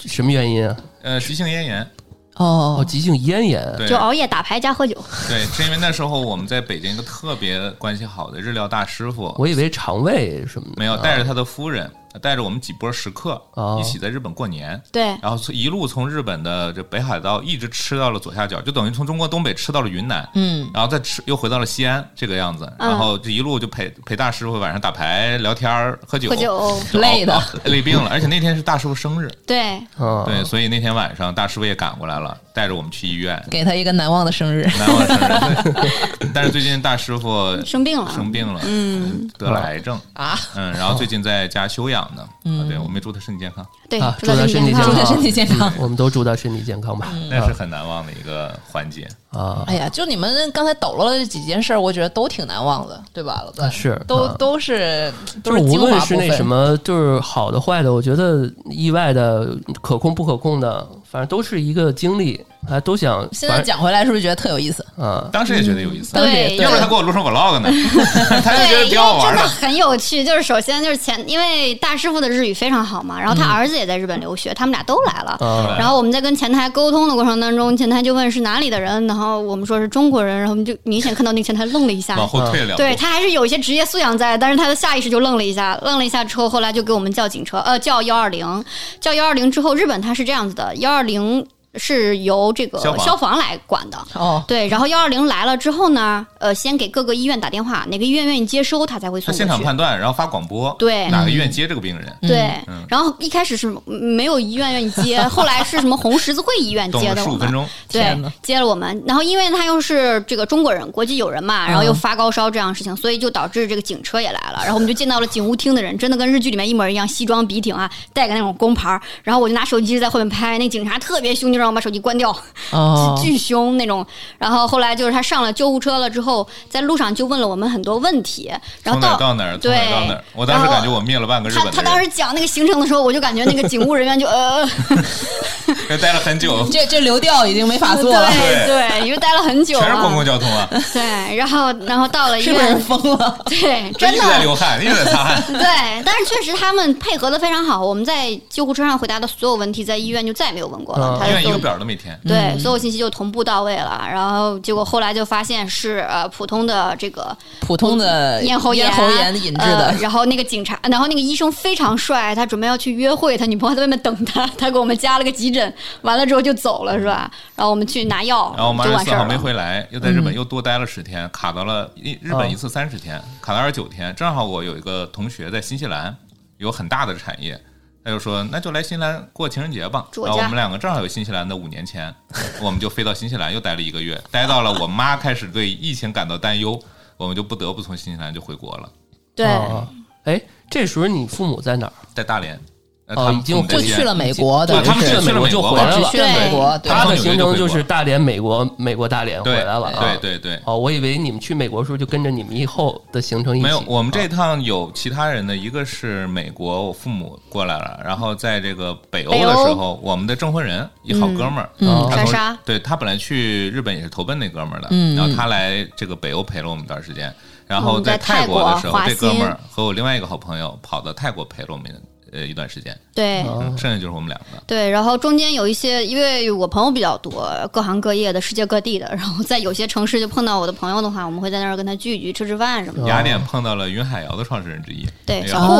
什么原因啊？呃，急性咽炎。哦，急性咽炎，就熬夜打牌加喝酒。对，是因为那时候我们在北京一个特别关系好的日料大师傅，我以为肠胃什么的，没有带着他的夫人。带着我们几波食客一起在日本过年，对，然后一路从日本的这北海道一直吃到了左下角，就等于从中国东北吃到了云南，嗯，然后再吃又回到了西安这个样子，然后这一路就陪陪大师傅晚上打牌、聊天、喝酒，喝酒 [laughs] 累的 [laughs] 累病了，而且那天是大师傅生日，对，对，所以那天晚上大师傅也赶过来了，带着我们去医院，给他一个难忘的生日，难忘生日。但是最近大师傅生病了，生病了，嗯，得了癌症啊，嗯，然后最近在家休养。的，嗯，对，我们祝他身体健康，对，祝他身体健康，祝他身体健康，我们都祝他身体健康吧，那是很难忘的一个环节。啊！哎呀，就你们刚才抖落了这几件事儿，我觉得都挺难忘的，对吧？老段？是，都都是，就是无论是那什么，就是好的坏的，我觉得意外的、可控不可控的，反正都是一个经历。还都想现在讲回来，是不是觉得特有意思？啊，当时也觉得有意思。对，要不然他给我录成 vlog 呢，[laughs] 他就觉得挺好玩的。很有趣。就是首先就是前，因为大师傅的日语非常好嘛，然后他儿子也在日本留学，他们俩都来了。然后我们在跟前台沟通的过程当中，前台就问是哪里的人，然后我们说是中国人，然后我们就明显看到那个前台愣了一下，往后退两步。对他还是有一些职业素养在，但是他的下意识就愣了一下，愣了一下之后，后来就给我们叫警车，呃，叫幺二零，叫幺二零之后，日本他是这样子的，幺二二零是由这个消防。来管的。哦，对，然后幺二零来了之后呢，呃，先给各个医院打电话，哪个医院愿意接收，他才会送现场判断，然后发广播，对，哪个医院接这个病人，对，然后一开始是没有医院愿意接，[laughs] 后来是什么红十字会医院接的，[laughs] 十五分钟，对，接了我们，然后因为他又是这个中国人，国际友人嘛，然后又发高烧这样的事情，所以就导致这个警车也来了，然后我们就见到了警务厅的人，真的跟日剧里面一模一样，西装笔挺啊，带个那种工牌，然后我就拿手机在后面拍，那警察特别凶，就让我把手机关掉。[laughs] 巨凶那种，然后后来就是他上了救护车了之后，在路上就问了我们很多问题，然后到到哪儿对到哪儿，我当时感觉我灭了半个日本。他他当时讲那个行程的时候，我就感觉那个警务人员就 [laughs] 呃，待了很久，[laughs] 这这流调已经没法做了，对对，因为待了很久，全是公共交通啊，对，然后然后到了医院疯了，对，真的一直在流汗，一直在擦汗，对，但是确实他们配合的非常好，我们在救护车上回答的所有问题，在医院就再也没有问过了，医院一个表都没填。对，所有信息就同步到位了，然后结果后来就发现是呃普通的这个普通的咽喉炎引致的。然后那个警察，然后那个医生非常帅，他准备要去约会，他女朋友在外面等他，他给我们加了个急诊，完了之后就走了，是吧？然后我们去拿药，然后我们二十四号没回来，又在日本又多待了十天，卡到了日本一次三十天，卡到二十九天。正好我有一个同学在新西兰有很大的产业。他就说：“那就来新西兰过情人节吧。”然后我们两个正好有新西兰的五年前，[laughs] 我们就飞到新西兰又待了一个月，待到了我妈开始对疫情感到担忧，我们就不得不从新西兰就回国了。对，哎，这时候你父母在哪儿？在大连。哦，已经就去了美国，对，他们去了美国就回来了。去了美国，他的行程就是大连、美国、美国大连回来了。对对对。哦，我以为你们去美国的时候就跟着你们以后的行程一起。没有，我们这趟有其他人的，一个是美国，我父母过来了，然后在这个北欧的时候，我们的证婚人一好哥们儿，莎莎，对他本来去日本也是投奔那哥们儿的，然后他来这个北欧陪了我们一段时间，然后在泰国的时候，这哥们儿和我另外一个好朋友跑到泰国陪了我们。呃，一段时间，对，剩下就是我们两个。对，然后中间有一些，因为我朋友比较多，各行各业的，世界各地的，然后在有些城市就碰到我的朋友的话，我们会在那儿跟他聚一聚，吃吃饭什么的。雅典碰到了云海肴的创始人之一，对，小顾，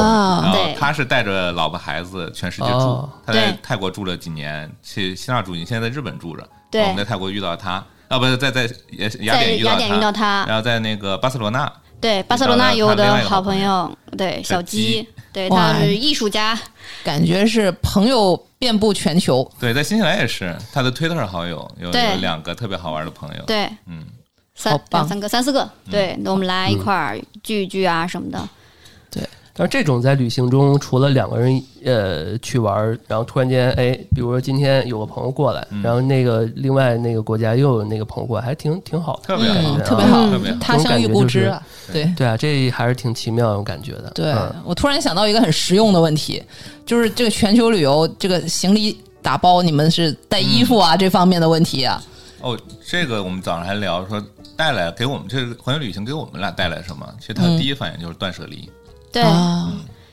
对，他是带着老婆孩子全世界住，他在泰国住了几年，去希腊住，你现在在日本住着。对，我们在泰国遇到他，啊，不是在在雅典遇到他，然后在那个巴塞罗那，对，巴塞罗那有我的好朋友，对，小鸡。对，他是艺术家，感觉是朋友遍布全球。对，在新西兰也是，他的推特好友有有两个特别好玩的朋友。对，嗯，三两三个三四个，对，那我们来一块儿聚一聚啊什么的。但是这种在旅行中，除了两个人呃去玩，然后突然间哎，比如说今天有个朋友过来，然后那个另外那个国家又有那个朋友过来，还挺挺好的，特别好，特别好，他乡遇故知啊，对对啊，这还是挺奇妙感觉的。对我突然想到一个很实用的问题，就是这个全球旅游这个行李打包，你们是带衣服啊这方面的问题啊？哦，这个我们早上还聊说带来给我们这个环球旅行给我们俩带来什么？其实他的第一反应就是断舍离。对，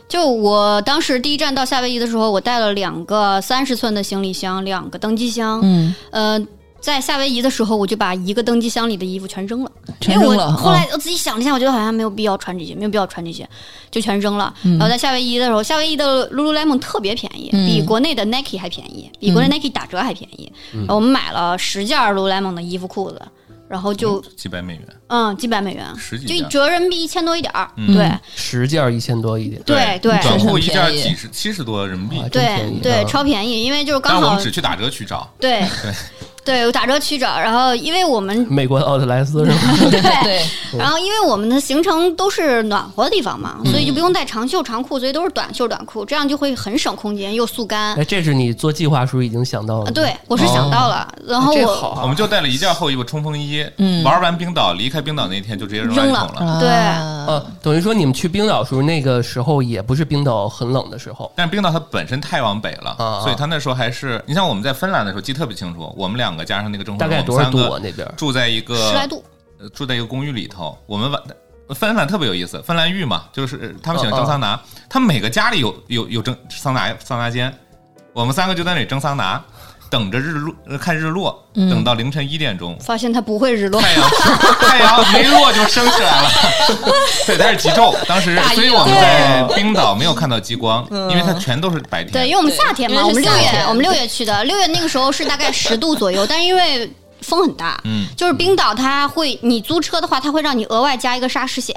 就我当时第一站到夏威夷的时候，我带了两个三十寸的行李箱，两个登机箱。嗯，呃，在夏威夷的时候，我就把一个登机箱里的衣服全扔了，全扔了。后来我自己想了一下，我觉得好像没有必要穿这些，没有必要穿这些，就全扔了。然后在夏威夷的时候，夏威夷的 Lululemon 特别便宜，比国内的 Nike 还便宜，比国内 Nike 打折还便宜。我们买了十件 Lululemon 的衣服裤子。然后就几百美元，嗯，几百美元，十几就折人民币一千多一点儿，对，十件一千多一点，对对，短裤一件几十七十多人民币，对对，超便宜，因为就是刚好我们只去打折去找，对。对。对，有打折曲找，然后因为我们美国的奥特莱斯是吗？[laughs] [laughs] 对对。然后因为我们的行程都是暖和的地方嘛，所以就不用带长袖长裤，所以都是短袖短裤，这样就会很省空间又速干。哎，这是你做计划时候已经想到了？对，我是想到了。然后我我们就带了一件厚衣服、冲锋衣。嗯。玩完冰岛，离开冰岛那天就直接扔了。对。呃，等于说你们去冰岛时候，那个时候也不是冰岛很冷的时候。但是冰岛它本身太往北了，所以它那时候还是你像我们在芬兰的时候记特别清楚，我们两个加上那个正大概多少度？那边住在一个十来度，住在一个公寓里头。我们晚芬兰特别有意思，芬兰浴嘛，就是他们喜欢蒸桑拿，他们每个家里有有有蒸桑拿桑拿间。我们三个就在那里蒸桑拿，等着日落看日落，等到凌晨一点钟，发现它不会日落，太阳 [laughs] 太阳没落就升起来了。[laughs] 对，它是极昼，当时所以我们在冰岛没有看到极光，因为它全都是白天。对，因为我们夏天嘛，我们六月我们六月去的，六月那个时候是大概十度左右，但是因为。风很大，嗯，就是冰岛，它会你租车的话，它会让你额外加一个沙石险，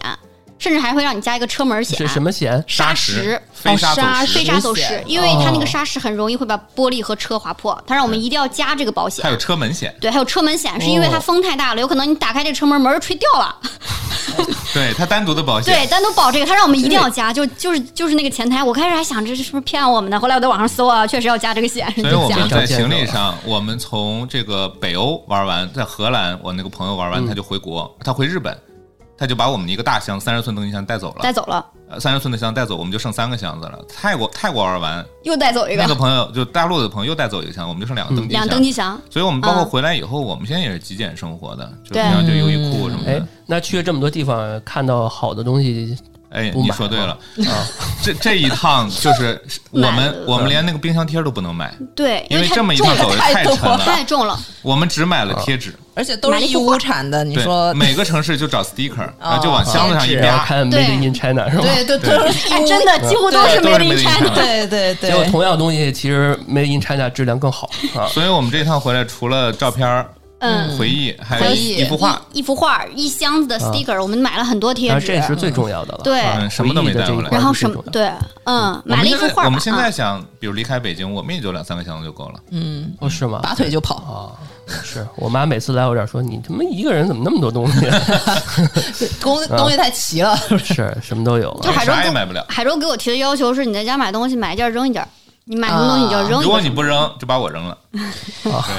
甚至还会让你加一个车门险。是什么险？砂石，飞沙飞沙走石，因为它那个砂石很容易会把玻璃和车划破，它让我们一定要加这个保险。还有车门险，对，还有车门险，是因为它风太大了，有可能你打开这车门，门吹掉了。[laughs] 对它单独的保险，对，单独保这个，他让我们一定要加，就就是就是那个前台，我开始还想这是不是骗我们的，后来我在网上搜啊，[laughs] 确实要加这个险。所以我们在行李上，我们从这个北欧玩完，在荷兰，我那个朋友玩完，他就回国，他回日本。他就把我们的一个大箱三十寸登机箱带走了，带走了。呃，三十寸的箱带走，我们就剩三个箱子了。泰国泰国玩完又带走一个，那个朋友就大陆的朋友又带走一个箱，我们就剩两个登机箱。两登机箱。所以我们包括回来以后，我们现在也是极简生活的，就平常就优衣库什么的。那去了这么多地方，看到好的东西。哎，你说对了啊！这这一趟就是 [laughs] 我们我们连那个冰箱贴都不能买，对，因为这么一趟走的太沉了，太重了。我们只买了贴纸，而且都是义乌产的。你说每个城市就找 sticker，然 [laughs] 后就往箱子上一压，看 Made in China 是吧？对对对，真的几乎都是 Made in China。对对对，结果同样东西其实 Made in China 质量更好啊。所以我们这趟回来除了照片嗯，回忆还有一幅画，一幅画，一箱子的 sticker，我们买了很多贴纸，这是最重要的了。对，什么都没带回来。然后什么？对，嗯，买了一幅画。我们现在想，比如离开北京，我们也就两三个箱子就够了。嗯，哦，是吗？拔腿就跑啊！是我妈每次来我这儿说：“你他妈一个人怎么那么多东西？[laughs] 东东西太齐了，是什么都有。”就海州也买不了。海州给我提的要求是：你在家买东西，买一件扔一件。你买什么东西你就扔，如果你不扔，就把我扔了。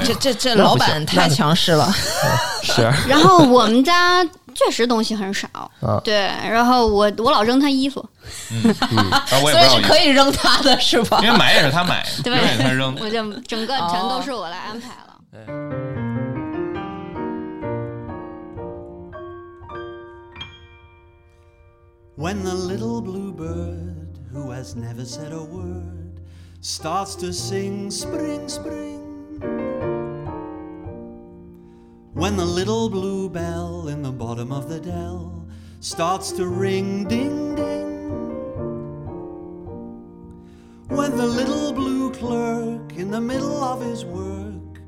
这这这老板太强势了，[laughs] 是。[laughs] 然后我们家确实东西很少，对。然后我我老扔他衣服，嗯，[laughs] 所以是可以扔他的是吧？因为买也是他买，对，也是他扔，我就整个全都是我来安排了。When the little bluebird who has never said a word, starts to sing Spring, Spring. When the little blue bell in the bottom of the dell starts to ring Ding, ding. When the little blue clerk in the middle of his work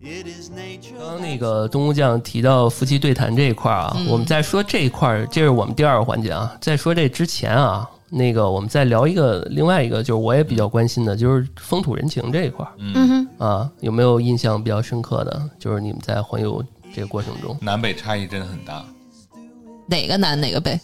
刚刚那个东屋酱提到夫妻对谈这一块儿啊，我们在说这一块儿，这是我们第二个环节啊。在说这之前啊，那个我们再聊一个另外一个，就是我也比较关心的，就是风土人情这一块儿。嗯哼，啊，有没有印象比较深刻的？就是你们在环游这个过程中，南北差异真的很大。哪个南哪个北？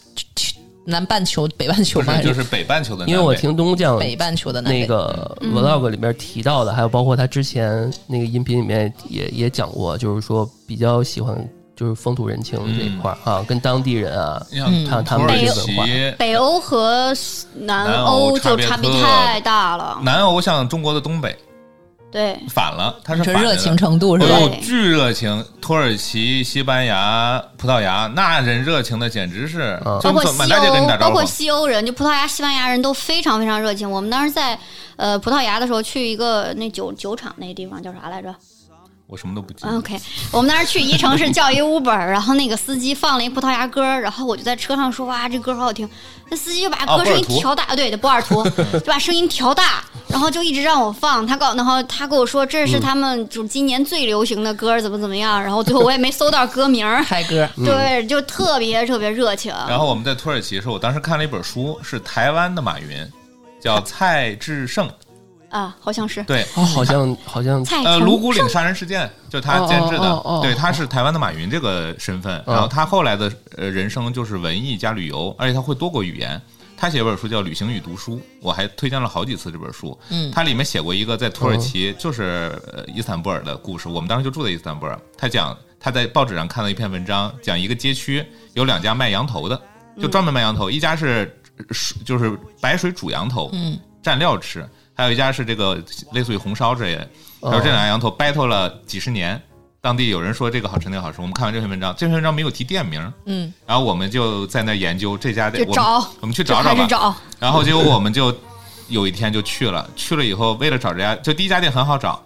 南半球、北半球吗？就是北半球的。因为我听东将北半球的那个 vlog 里面提到的，还有包括他之前那个音频里面也也讲过，就是说比较喜欢就是风土人情这一块儿啊，跟当地人啊，看他们这些文化。北欧和南欧就差别太大了。南欧像中国的东北。对，反了，他是热情程度是吧？巨热情，土耳其、西班牙、葡萄牙那人热情的简直是，包括西欧，包括西欧人，就葡萄牙、西班牙人都非常非常热情。我们当时在呃葡萄牙的时候，去一个那酒酒厂那个地方叫啥来着？我什么都不记得。OK，我们当时去宜城市叫一 Uber，[laughs] 然后那个司机放了一葡萄牙歌，然后我就在车上说哇这歌好好听，那司机就把歌声音调大，对的，波尔图 [laughs] 就把声音调大，然后就一直让我放。他告，然后他跟我说这是他们就今年最流行的歌，怎么怎么样。然后最后我也没搜到歌名，[laughs] 嗨歌，对，就特别特别热情。然后我们在土耳其的时候，我当时看了一本书，是台湾的马云，叫蔡志胜。啊，好像是对，好像好像呃，卢谷岭杀人事件就他监制的，对，他是台湾的马云这个身份，然后他后来的呃人生就是文艺加旅游，而且他会多国语言。他写一本书叫《旅行与读书》，我还推荐了好几次这本书。嗯，他里面写过一个在土耳其，就是伊斯坦布尔的故事。我们当时就住在伊斯坦布尔。他讲他在报纸上看到一篇文章，讲一个街区有两家卖羊头的，就专门卖羊头，一家是就是白水煮羊头，嗯，蘸料吃。还有一家是这个类似于红烧之类的，还有这两家羊头 battle 了几十年，当地有人说这个好吃那个好吃。我们看完这篇文章，这篇文章没有提店名，嗯，然后我们就在那研究这家店，找我们去找找吧，然后结果我们就有一天就去了，去了以后为了找这家，就第一家店很好找，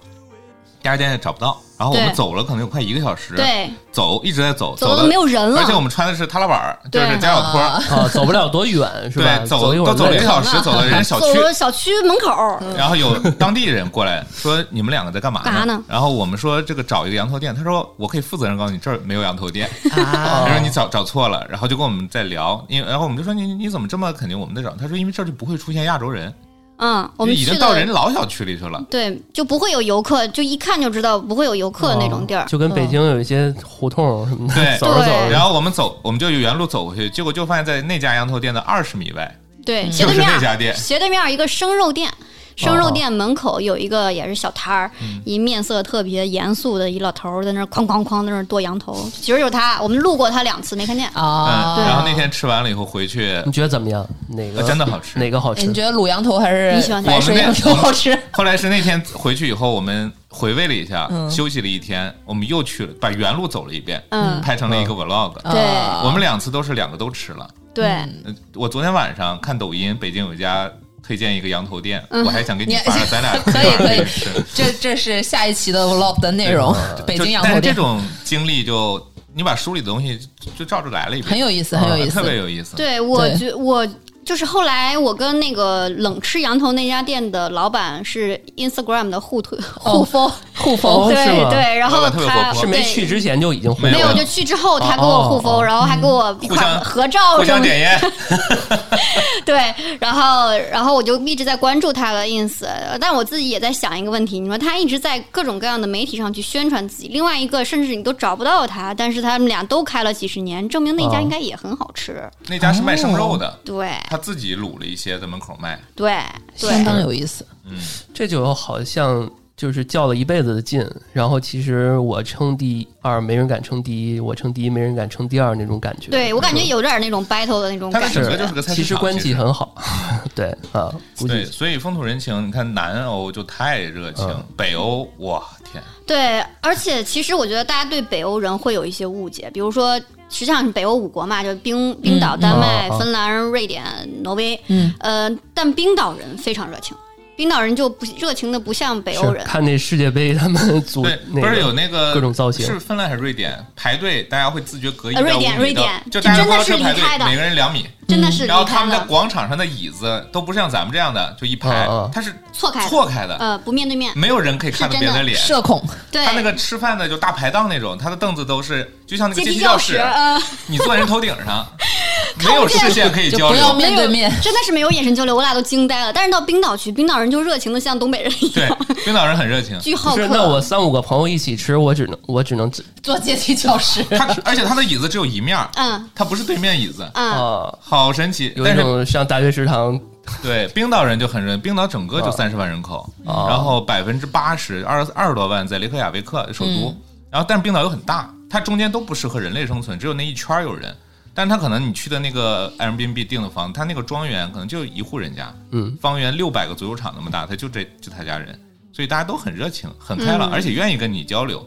第二家店找不到。然后我们走了，可能有快一个小时。对，走一直在走，走的没有人了。而且我们穿的是踏拉板，就是夹脚拖，啊，走不了多远，[laughs] 是吧？走都走了一个小时，走到 [laughs] 人小区，小区门口。然后有当地人过来说：“你们两个在干嘛呢？”然后我们说：“这个找一个羊头店。”他说：“我可以负责任告诉你，这儿没有羊头店。[laughs] ”他说：“你找找错了。”然后就跟我们在聊，因然后我们就说：“你你怎么这么肯定我们在找？”他说：“因为这儿就不会出现亚洲人。”嗯，我们已经到人老小区里去了，对，就不会有游客，就一看就知道不会有游客那种地儿，就跟北京有一些胡同什么的，对，走着走着，然后我们走，我们就原路走过去，结果就发现在那家羊头店的二十米外，对，就是那家店，斜对面一个生肉店。生肉店门口有一个也是小摊儿，一面色特别严肃的一老头在那哐哐哐在那剁羊头，其实就是他。我们路过他两次没看见啊。然后那天吃完了以后回去，你觉得怎么样？哪个真的好吃？哪个好吃？你觉得卤羊头还是你喜欢白水羊头好吃？后来是那天回去以后，我们回味了一下，休息了一天，我们又去了，把原路走了一遍，拍成了一个 vlog。对，我们两次都是两个都吃了。对，我昨天晚上看抖音，北京有一家。推荐一个羊头店，我还想给你发，咱俩可 [laughs] 以可以。这这是下一期的 vlog 的内容。[laughs] 北京羊头店这种经历，就你把书里的东西就照着来了一遍，很有意思，很有意思，特别有意思。对我觉我。就是后来我跟那个冷吃羊头那家店的老板是 Instagram 的互推 [laughs] 互封互封，对对，然后他是没去之前就已经没有，就去之后他给我互封，然后还给我一块合照，互相点烟。[laughs] [laughs] 对，然后然后我就一直在关注他的 ins，但我自己也在想一个问题，你说他一直在各种各样的媒体上去宣传自己，另外一个甚至你都找不到他，但是他们俩都开了几十年，证明那家应该也很好吃。那家是卖生肉的，对。自己卤了一些在门口卖，对，相当有意思。嗯，这就好像就是较了一辈子的劲，然后其实我称第二，没人敢称第一；我称第一，没人敢称第二那种感觉。对我感觉有点那种 battle 的那种感觉。就是个其实关系很好。[laughs] 对啊，对，所以风土人情，你看南欧就太热情，北欧哇天。对，而且其实我觉得大家对北欧人会有一些误解，比如说。实际上是北欧五国嘛，就冰冰岛、丹麦、芬兰、瑞典、挪威。嗯，呃，但冰岛人非常热情。冰岛人就不热情的不像北欧人。看那世界杯，他们组对，不是有那个各种造型，是芬兰还是瑞典？排队大家会自觉隔一瑞典，瑞典。就大家真的是离开的，每个人两米，真的是。然后他们在广场上的椅子都不是像咱们这样的，就一排，它是错开错开的，呃，不面对面，没有人可以看到别人的。脸，社恐。对，他那个吃饭的就大排档那种，他的凳子都是就像那个阶梯教室，你坐人头顶上，没有视线可以交流，面对面，真的是没有眼神交流，我俩都惊呆了。但是到冰岛去，冰岛人就热情的像东北人一样，对，冰岛人很热情，[laughs] 巨好客。那我三五个朋友一起吃，我只能我只能坐阶梯教室。他而且他的椅子只有一面，嗯，他不是对面椅子，啊，好神奇。有一种像大学食堂。[laughs] 对，冰岛人就很热，冰岛整个就三十万人口，然后百分之八十二二十多万在雷克雅未克首都，然后但是冰岛又很大，它中间都不适合人类生存，只有那一圈有人。但是它可能你去的那个 Airbnb 订的房，他那个庄园可能就一户人家，嗯，方圆六百个足球场那么大，他就这就他家人，所以大家都很热情，很开朗，而且愿意跟你交流。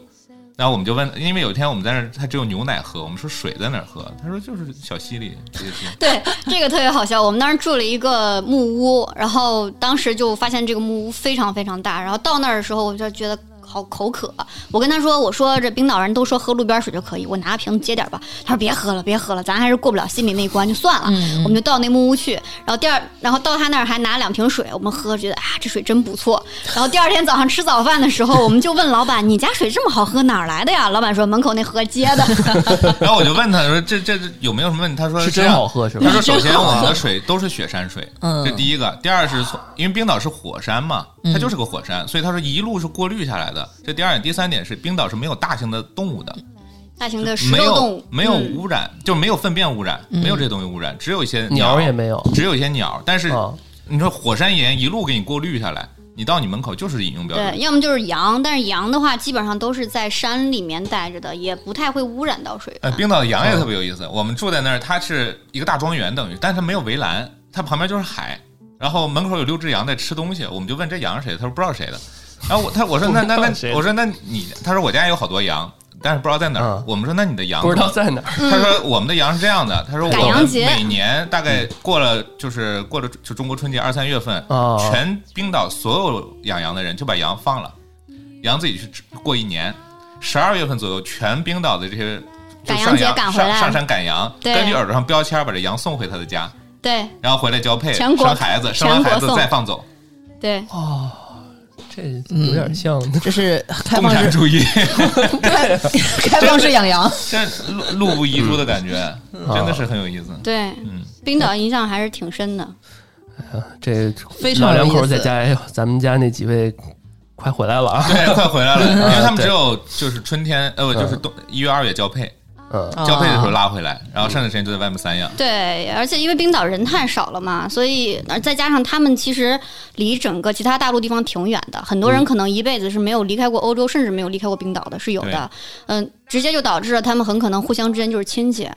然后我们就问，因为有一天我们在那儿，他只有牛奶喝，我们说水在哪儿喝？他说就是小溪里。[laughs] 对，这个特别好笑。我们当时住了一个木屋，然后当时就发现这个木屋非常非常大，然后到那儿的时候我就觉得。好口渴，我跟他说：“我说这冰岛人都说喝路边水就可以，我拿个瓶子接点吧。”他说：“别喝了，别喝了，咱还是过不了心里那一关，就算了。”我们就到那木屋去，然后第二，然后到他那儿还拿两瓶水，我们喝，觉得啊，这水真不错。然后第二天早上吃早饭的时候，我们就问老板：“你家水这么好喝，哪儿来的呀？”老板说：“门口那河接的。[laughs] ”然后我就问他说：“这这有没有什么问题？”他说：“是真好喝，是吧？”他说：“首先我们的水都是雪山水，这第一个；第二是从因为冰岛是火山嘛，它就是个火山，所以他说一路是过滤下来的。这第二点，第三。”点是冰岛是没有大型的动物的，大型的食肉动物没有污染，就没有粪便污染，没有这东西污染，只有一些鸟也没有，只有一些鸟。但是你说火山岩一路给你过滤下来，你到你门口就是饮用标准。对，要么就是羊，但是羊的话基本上都是在山里面待着的，也不太会污染到水。呃，冰岛的羊也特别有意思，我们住在那儿，它是一个大庄园，等于，但是它没有围栏，它旁边就是海，然后门口有六只羊在吃东西，我们就问这羊是谁，他说不知道谁的。然后我他我说那那那我说那你他说我家有好多羊，但是不知道在哪儿。我们说那你的羊不知道在哪儿。他说我们的羊是这样的，他说我们每年大概过了就是过了就中国春节二三月份，全冰岛所有养羊的人就把羊放了，羊自己去过一年。十二月份左右，全冰岛的这些赶羊节赶回来上山赶羊，根据耳朵上标签把这羊送回他的家，对，然后回来交配生孩子，生完孩子再放走，对哦。这有点像，这是 [laughs] 开放式主义，[laughs] 对，开放式养羊，[laughs] 这路路不遗珠的感觉，真的是很有意思。对，嗯，冰岛印象还是挺深的。哎呀，这非常两口在家，哎呦，咱们家那几位快回来了啊！对，快回来了，因为他们只有就是春天，呃，不就是冬一月二月交配。嗯，交配的时候拉回来，然后剩下的时间就在外面散养。对，而且因为冰岛人太少了嘛，所以再加上他们其实离整个其他大陆地方挺远的，很多人可能一辈子是没有离开过欧洲，甚至没有离开过冰岛的，是有的。嗯，直接就导致了他们很可能互相之间就是亲戚。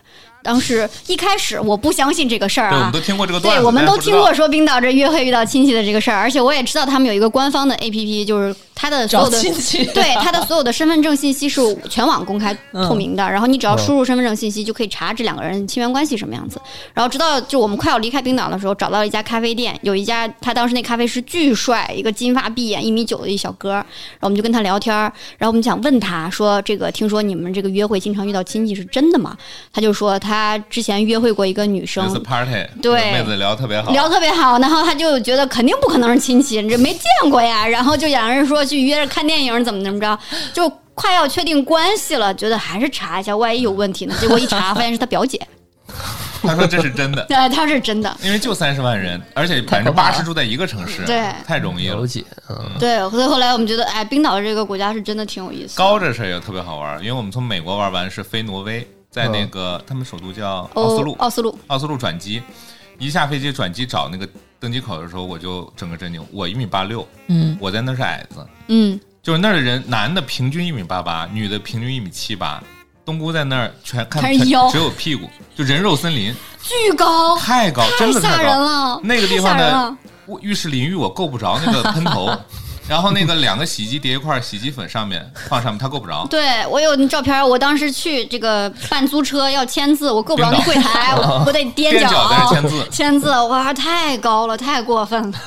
当时一开始我不相信这个事儿啊，我们都听过这个段子，对，我们都听过说冰岛这约会遇到亲戚的这个事儿，而且我也知道他们有一个官方的 A P P，就是他的所有的 [laughs] 对他的所有的身份证信息是全网公开透明的，然后你只要输入身份证信息就可以查这两个人亲缘关系什么样子。然后直到就我们快要离开冰岛的时候，找到了一家咖啡店，有一家他当时那咖啡师巨帅，一个金发碧眼一米九的一小哥，然后我们就跟他聊天，然后我们想问他说这个听说你们这个约会经常遇到亲戚是真的吗？他就说他之前约。会过一个女生，party，对，妹子聊特别好，聊特别好，然后他就觉得肯定不可能是亲戚，这没见过呀，然后就两个人说去约着看电影，怎么怎么着，就快要确定关系了，觉得还是查一下，万一有问题呢？结果一查，发现是他表姐。[laughs] 他说这是真的，[laughs] 对，他是真的，因为就三十万人，[laughs] 而且百分之八十住在一个城市，对，太容易了。解，嗯，对，所以后来我们觉得，哎，冰岛这个国家是真的挺有意思。高这事儿也特别好玩，因为我们从美国玩完是飞挪威。在那个他们首都叫奥斯陆，奥斯陆，奥斯陆转机，一下飞机转机找那个登机口的时候，我就整个震惊。我一米八六，嗯，我在那是矮子，嗯，就是那儿的人，男的平均一米八八，女的平均一米七八。冬菇在那儿全看只有屁股，就人肉森林，巨高，太高，真的吓人了。那个地方的浴室淋浴我够不着那个喷头。[laughs] 然后那个两个洗衣机叠一块洗衣粉上面放上面，他够不着。[laughs] 对我有照片，我当时去这个办租车要签字，我够不着那柜台，我得 [laughs] 踮脚签字。[laughs] 签字，哇，太高了，太过分了。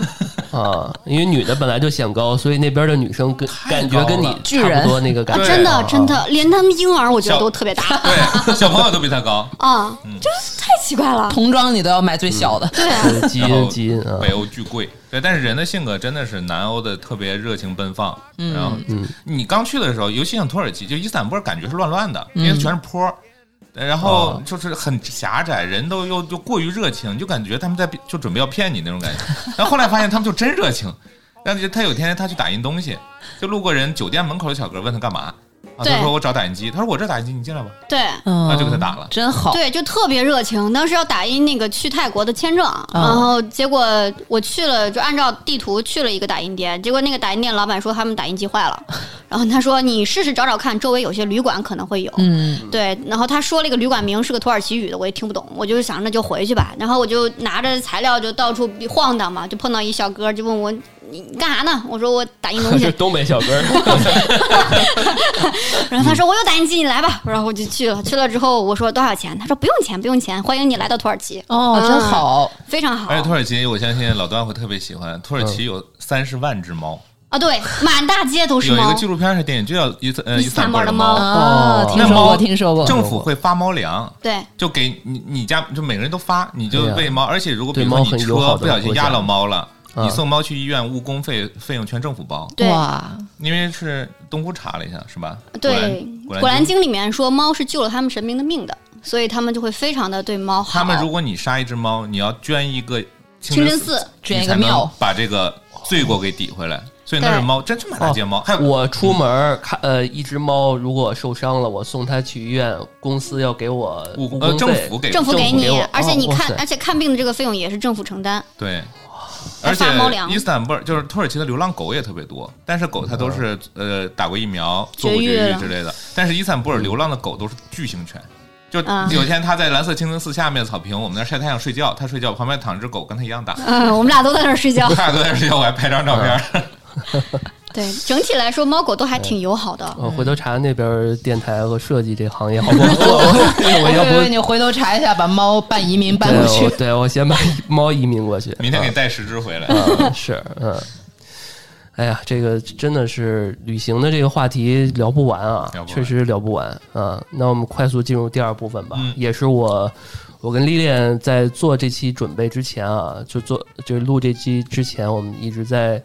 [laughs] 啊，因为女的本来就显高，所以那边的女生跟感觉跟你高了差不多那个感觉。真的啊真的，连他们婴儿我觉得都特别大对，小朋友都比他高。[laughs] 啊，就是太奇怪了。童装你都要买最小的，对啊，基因基因啊，北欧巨贵，对，但是人的性格真的是南欧的特别热情奔放。然后你刚去的时候，尤其像土耳其，就伊斯坦布尔，感觉是乱乱的，因为全是坡儿。然后就是很狭窄，人都又又过于热情，就感觉他们在就准备要骗你那种感觉。[laughs] 然后后来发现他们就真热情。然后就他有一天他去打印东西，就路过人酒店门口的小哥问他干嘛，啊，他说我找打印机，他说我这打印机你进来吧，对嗯那就给他打了。真好。对，就特别热情。当时要打印那个去泰国的签证，然后结果我去了，就按照地图去了一个打印店，结果那个打印店老板说他们打印机坏了，[laughs] 然后他说你试试找找看，周围有些旅馆可能会有。嗯，对，然后他说了一个旅馆名是个土耳其语的，我也听不懂，我就想那就回去吧。然后我就拿着材料就到处晃荡嘛，就碰到一小哥就问我你你干啥呢？我说我打印东西。[laughs] 东北小哥，[laughs] 然后他说我有打印机，你来吧。然后我就去了，去了之后我说多少钱？他说不用钱，不用钱，欢迎你来到土耳其。哦，真好。非常好而且土耳其，我相信老段会特别喜欢。土耳其有三十万只猫，啊！对，满大街都是猫有一个。纪录片是电影，就叫伊斯呃伊伊斯坦布尔的猫啊，哦听说过，听说过。政府会发猫粮，对，就给你你家就每个人都发，你就喂猫。而且如果比如说你车不小心压到猫了，啊你送猫去医院，误工费费用全政府包。对哇，因为是东姑查了一下，是吧？对，古《兰经。》里面说猫是救了他们神明的命的，所以他们就会非常的对猫好。他们如果你杀一只猫，你要捐一个清真寺，捐一个庙把这个罪过给抵回来。所以那是猫，真是满大街猫。我出门看呃一只猫如果受伤了，我送它去医院，公司要给我误工费政府给政府给你给，而且你看哦，而且看病的这个费用也是政府承担。对，还而且伊斯坦布尔就是土耳其的流浪狗也特别多，但是狗它都是呃打过疫苗、做过绝绝育之类的。但是伊斯坦布尔流浪的狗都是巨型犬。就啊有一天他在蓝色清真寺下面的草坪，我们那儿晒太阳睡觉，他睡觉旁边躺着只狗跟他一样大，嗯，我们俩都在那儿睡觉。[laughs] 他俩都在那睡觉，我还拍张照片。[laughs] 对，整体来说，猫狗都还挺友好的。我，回头查那边电台和设计这行业好不好做？[laughs] 我要不你回头查一下，把猫办移民搬对过去我。对我先把猫移民过去。明天给你带十只回来。嗯，是嗯。哎呀，这个真的是旅行的这个话题聊不完啊确实聊不完啊。那我们快速进入第二部分吧，嗯也是我我跟丽丽在做这期准备之前啊，就做就是录这期之前，我们一直在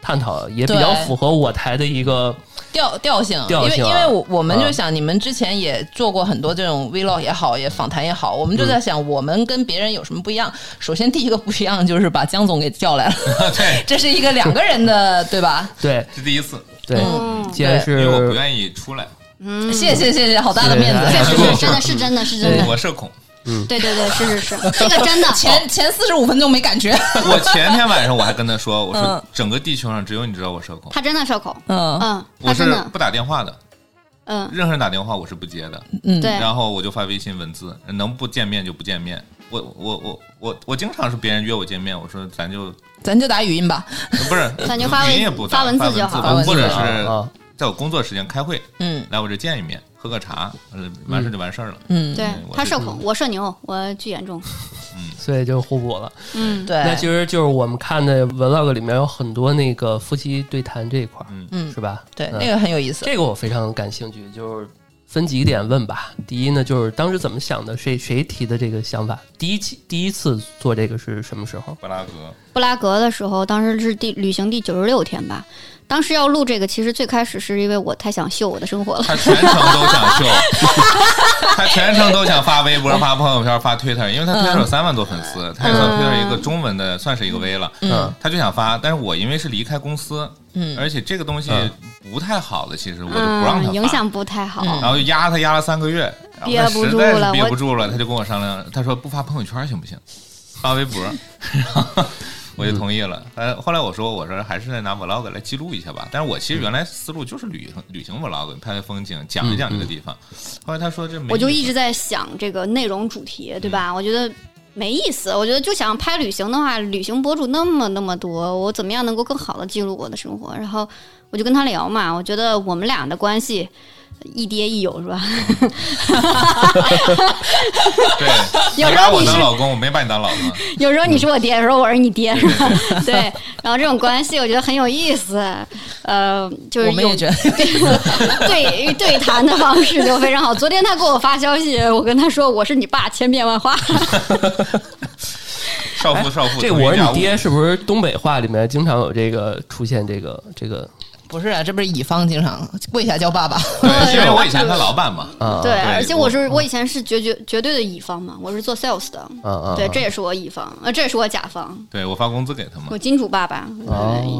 探讨，也比较符合我台的一个调调性，调性啊。因为因为我我们就啊想，你们之前也做过很多这种 vlog 也好，也访谈也好，我们就在想，我们跟别人有什么不一样？首先第一个不一样就是把江总给叫来了，对，[laughs] [laughs] 这是一个两个人的，对。吧？对。是第一次，对，嗯。既然是因为我不愿意出来，嗯，谢谢谢谢，好大的面子。确实对是真的是真的是真的。我社恐。对对对，是是是，这个 [laughs] 真的。前前四十五分钟没感觉，[laughs] 我前天晚上我还跟他说，[laughs] 我说嗯。整个地球上只有你知道我社恐，他真的社恐，嗯。嗯，我是不打电话的，嗯，任何人打电话我是不接的。嗯，对，然后我就发微信文字，能不见面就不见面。我我我我我经常是别人约我见面，我说咱就咱就打语音吧。不是，咱就发文语音也不打发文字发就好吧或者啊是啊在我工作时间开会，嗯。来我这见一面，喝个茶，呃，完事就完事儿了。嗯，对他社恐，我社牛，我巨严重。嗯 [laughs] 所以就互补了。嗯，对，那其实就是我们看的 vlog 里面有很多那个夫妻对谈这一块儿，嗯嗯是吧？嗯对那个很有意思。这个我非常感兴趣，就是分几点问吧。第一呢，就是当时怎么想的，谁谁提的这个想法？第一期第一次做这个是什么时候？布拉格，布拉格的时候，当时是第旅行第九十六天吧。当时要录这个，其实最开始是因为我太想秀我的生活了。他全程都想秀，[laughs] 他全程都想发微博、发朋友圈、发 Twitter，因为他 Twitter 有三万多粉丝，他也算 Twitter 一个中文的，算是一个 V 了。嗯，他就想发，但是我因为是离开公司，嗯而且这个东西嗯不太好的，其实我就不让他影响不太好。然后就压他压了三个月，然后憋不他实在是住了憋不住了，他就跟我商量，他说不发朋友圈行不行？发微博，然 [laughs] 后 [laughs] 我就同意了。呃，后来我说，我说还是拿 vlog 来记录一下吧。但是我其实原来思路就是旅行旅行 vlog，拍拍风景，讲一讲这个地方。后来他说这没，我就一直在想这个内容主题，对吧？我觉得没意思。我觉得就想拍旅行的话，旅行博主那么那么多，我怎么样能够更好的记录我的生活？然后我就跟他聊嘛，我觉得我们俩的关系亦爹一友是吧？对，[laughs] 有你把我时候你是当老公，我没把你当老公。[laughs] 有时候你是我爹，有时候我是你爹，是吧？[laughs] 对，然后这种关系我觉得很有意思，呃，就是有我们也觉得对对谈的方式就非常好。昨天他给我发消息，我跟他说我是你爸，千变万化。少妇少妇，这我是你爹，是不是东北话里面经常有这个出现这个这个不是啊，这不是乙方经常跪下叫爸爸，对，[laughs] 因为我以前他老板嘛。啊？对，而且我我是我以前是绝绝绝对的乙方嘛，我是做 sales 的。嗯嗯！对，啊这也是我乙方，呃，这也是我甲方，对我发工资给他们我。金主爸爸，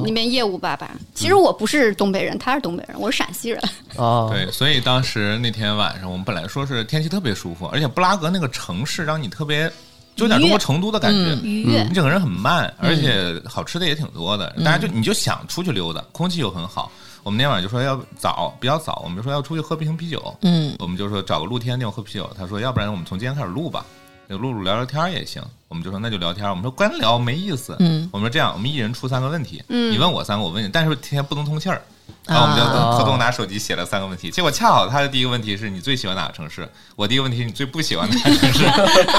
那边业务爸爸。其实我不是东北人，他是东北人，我是陕西人。哦，对，所以当时那天晚上，我们本来说是天气特别舒服，而且布拉格那个城市让你特别，就有点中国成都的感觉。愉悦你整个人很慢，而且好吃的也挺多的，大家就你就想出去溜达，空气又很好。我们那天晚上就说要早，比较早，我们就说要出去喝瓶啤酒。嗯，我们就说找个露天地方喝啤酒。他说要不然我们从今天开始录吧，就录录聊聊天也行。我们就说那就聊天。我们说干聊没意思。嗯，我们说这样，我们一人出三个问题，嗯你问我三个，我问你，但是天天不能通气儿。然后我们就啊特动拿手机写了三个问题，结果恰好他的第一个问题是你最喜欢哪个城市，我第一个问题是你最不喜欢哪个城市，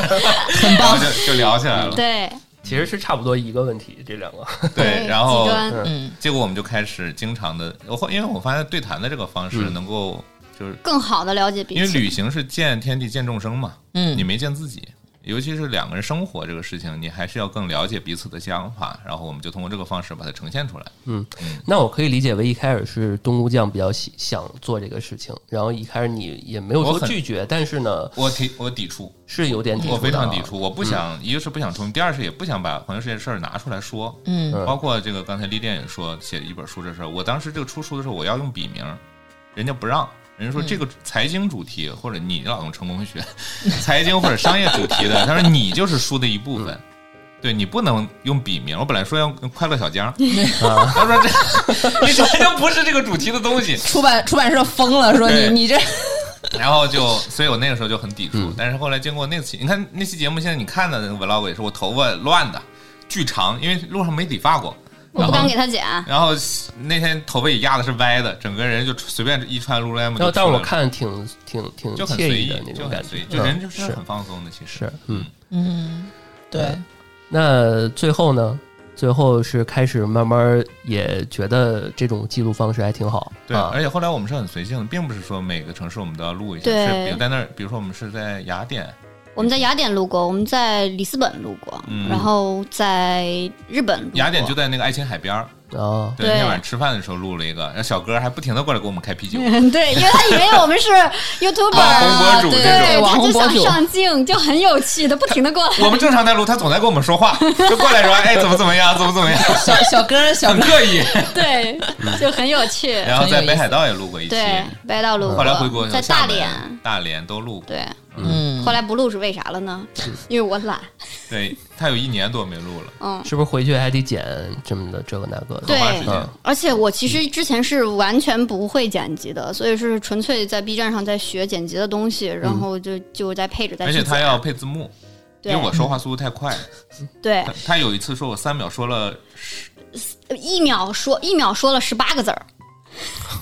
[laughs] 很棒，就就聊起来了。对，其实是差不多一个问题，这两个对，然后。嗯结果我们就开始经常的，我后因为我发现对谈的这个方式能够就是更好的了解彼此。因为旅行是见天地见众生嘛，嗯你没见自己，尤其是两个人生活这个事情，你还是要更了解彼此的想法，然后我们就通过这个方式把它呈现出来。嗯那我可以理解为一开始是东屋酱比较喜想做这个事情，然后一开始你也没有说拒绝，但是呢我抵我抵触，是有点抵触我非常抵触，我不想，一个是不想冲，第二是也不想把朋友这件事儿拿出来说。嗯包括这个刚才丽店也说写一本书这事儿，我当时这个出书的时候我要用笔名，人家不让。人家说这个财经主题或者你老用成功学，[laughs] 财经或者商业主题的，他说你就是书的一部分，对你不能用笔名。我本来说要用快乐小江，[laughs] 他说这 [laughs] 你这就不是这个主题的东西。出版出版社疯了，说你你这然后就，所以我那个时候就很抵触。但是后来经过那次，你看那期节目，现在你看的那个 vlog 也是我头发乱的，巨长，因为路上没理发过。我不敢给他剪，然后那天头发也压的是歪的，整个人就随便一穿 lululemon 就但但我看挺挺挺就很随意惬意的那，就种感觉。很随意，，就人嗯就是很放松的，其实。是嗯。嗯。对，那最后呢？最后是开始慢慢也觉得这种记录方式还挺好，对，啊。而且后来我们是很随性的，并不是说每个城市我们都要录一下，是比如在那儿，比如说我们是在雅典，我们在雅典录过，我们在里斯本录过，嗯。然后在日本录过。雅典就在那个爱琴海边儿，啊，对，对。那天晚上吃饭的时候录了一个，然后小哥还不停的过来给我们开啤酒，[laughs] 对，因为他以为我们是 [laughs] YouTuber，网红博主对这种。对，他就想上镜，就很有趣的，不停的过来。[laughs] 我们正常在录，他总在跟我们说话，就过来说，哎，怎么怎么样，怎么怎么样，小小哥小哥。很刻意。对，就很有趣。然后在北海道也录过一期，对，北道录过，后来回国在厦门大连，大连都录过。对，嗯后来不录是为啥了呢？因为我懒，对他有一年多没录了，嗯。是不是回去还得剪这么的这个那个的？对。而且我其实之前是完全不会剪辑的，所以是纯粹在 B 站上在学剪辑的东西，然后就就在配着在。而且他要配字幕，因为我说话速度太快。对他他有一次说我三秒说了十，一秒说一秒说了十八个字儿，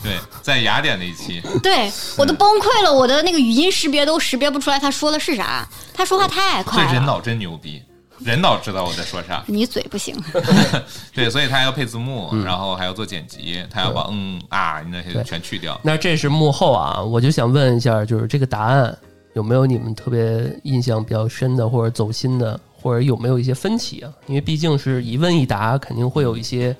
对，在雅典那一期，对我都崩溃了，我的那个语音识别都识别不出来他说的是啥，他说话太快了。这人脑真牛逼，人脑知道我在说啥。你嘴不行，[laughs] 对，所以他还要配字幕，嗯然后还要做剪辑，他要把嗯啊那些全去掉。那这是幕后啊，我就想问一下，就是这个答案有没有你们特别印象比较深的，或者走心的，或者有没有一些分歧啊？因为毕竟是一问一答，肯定会有一些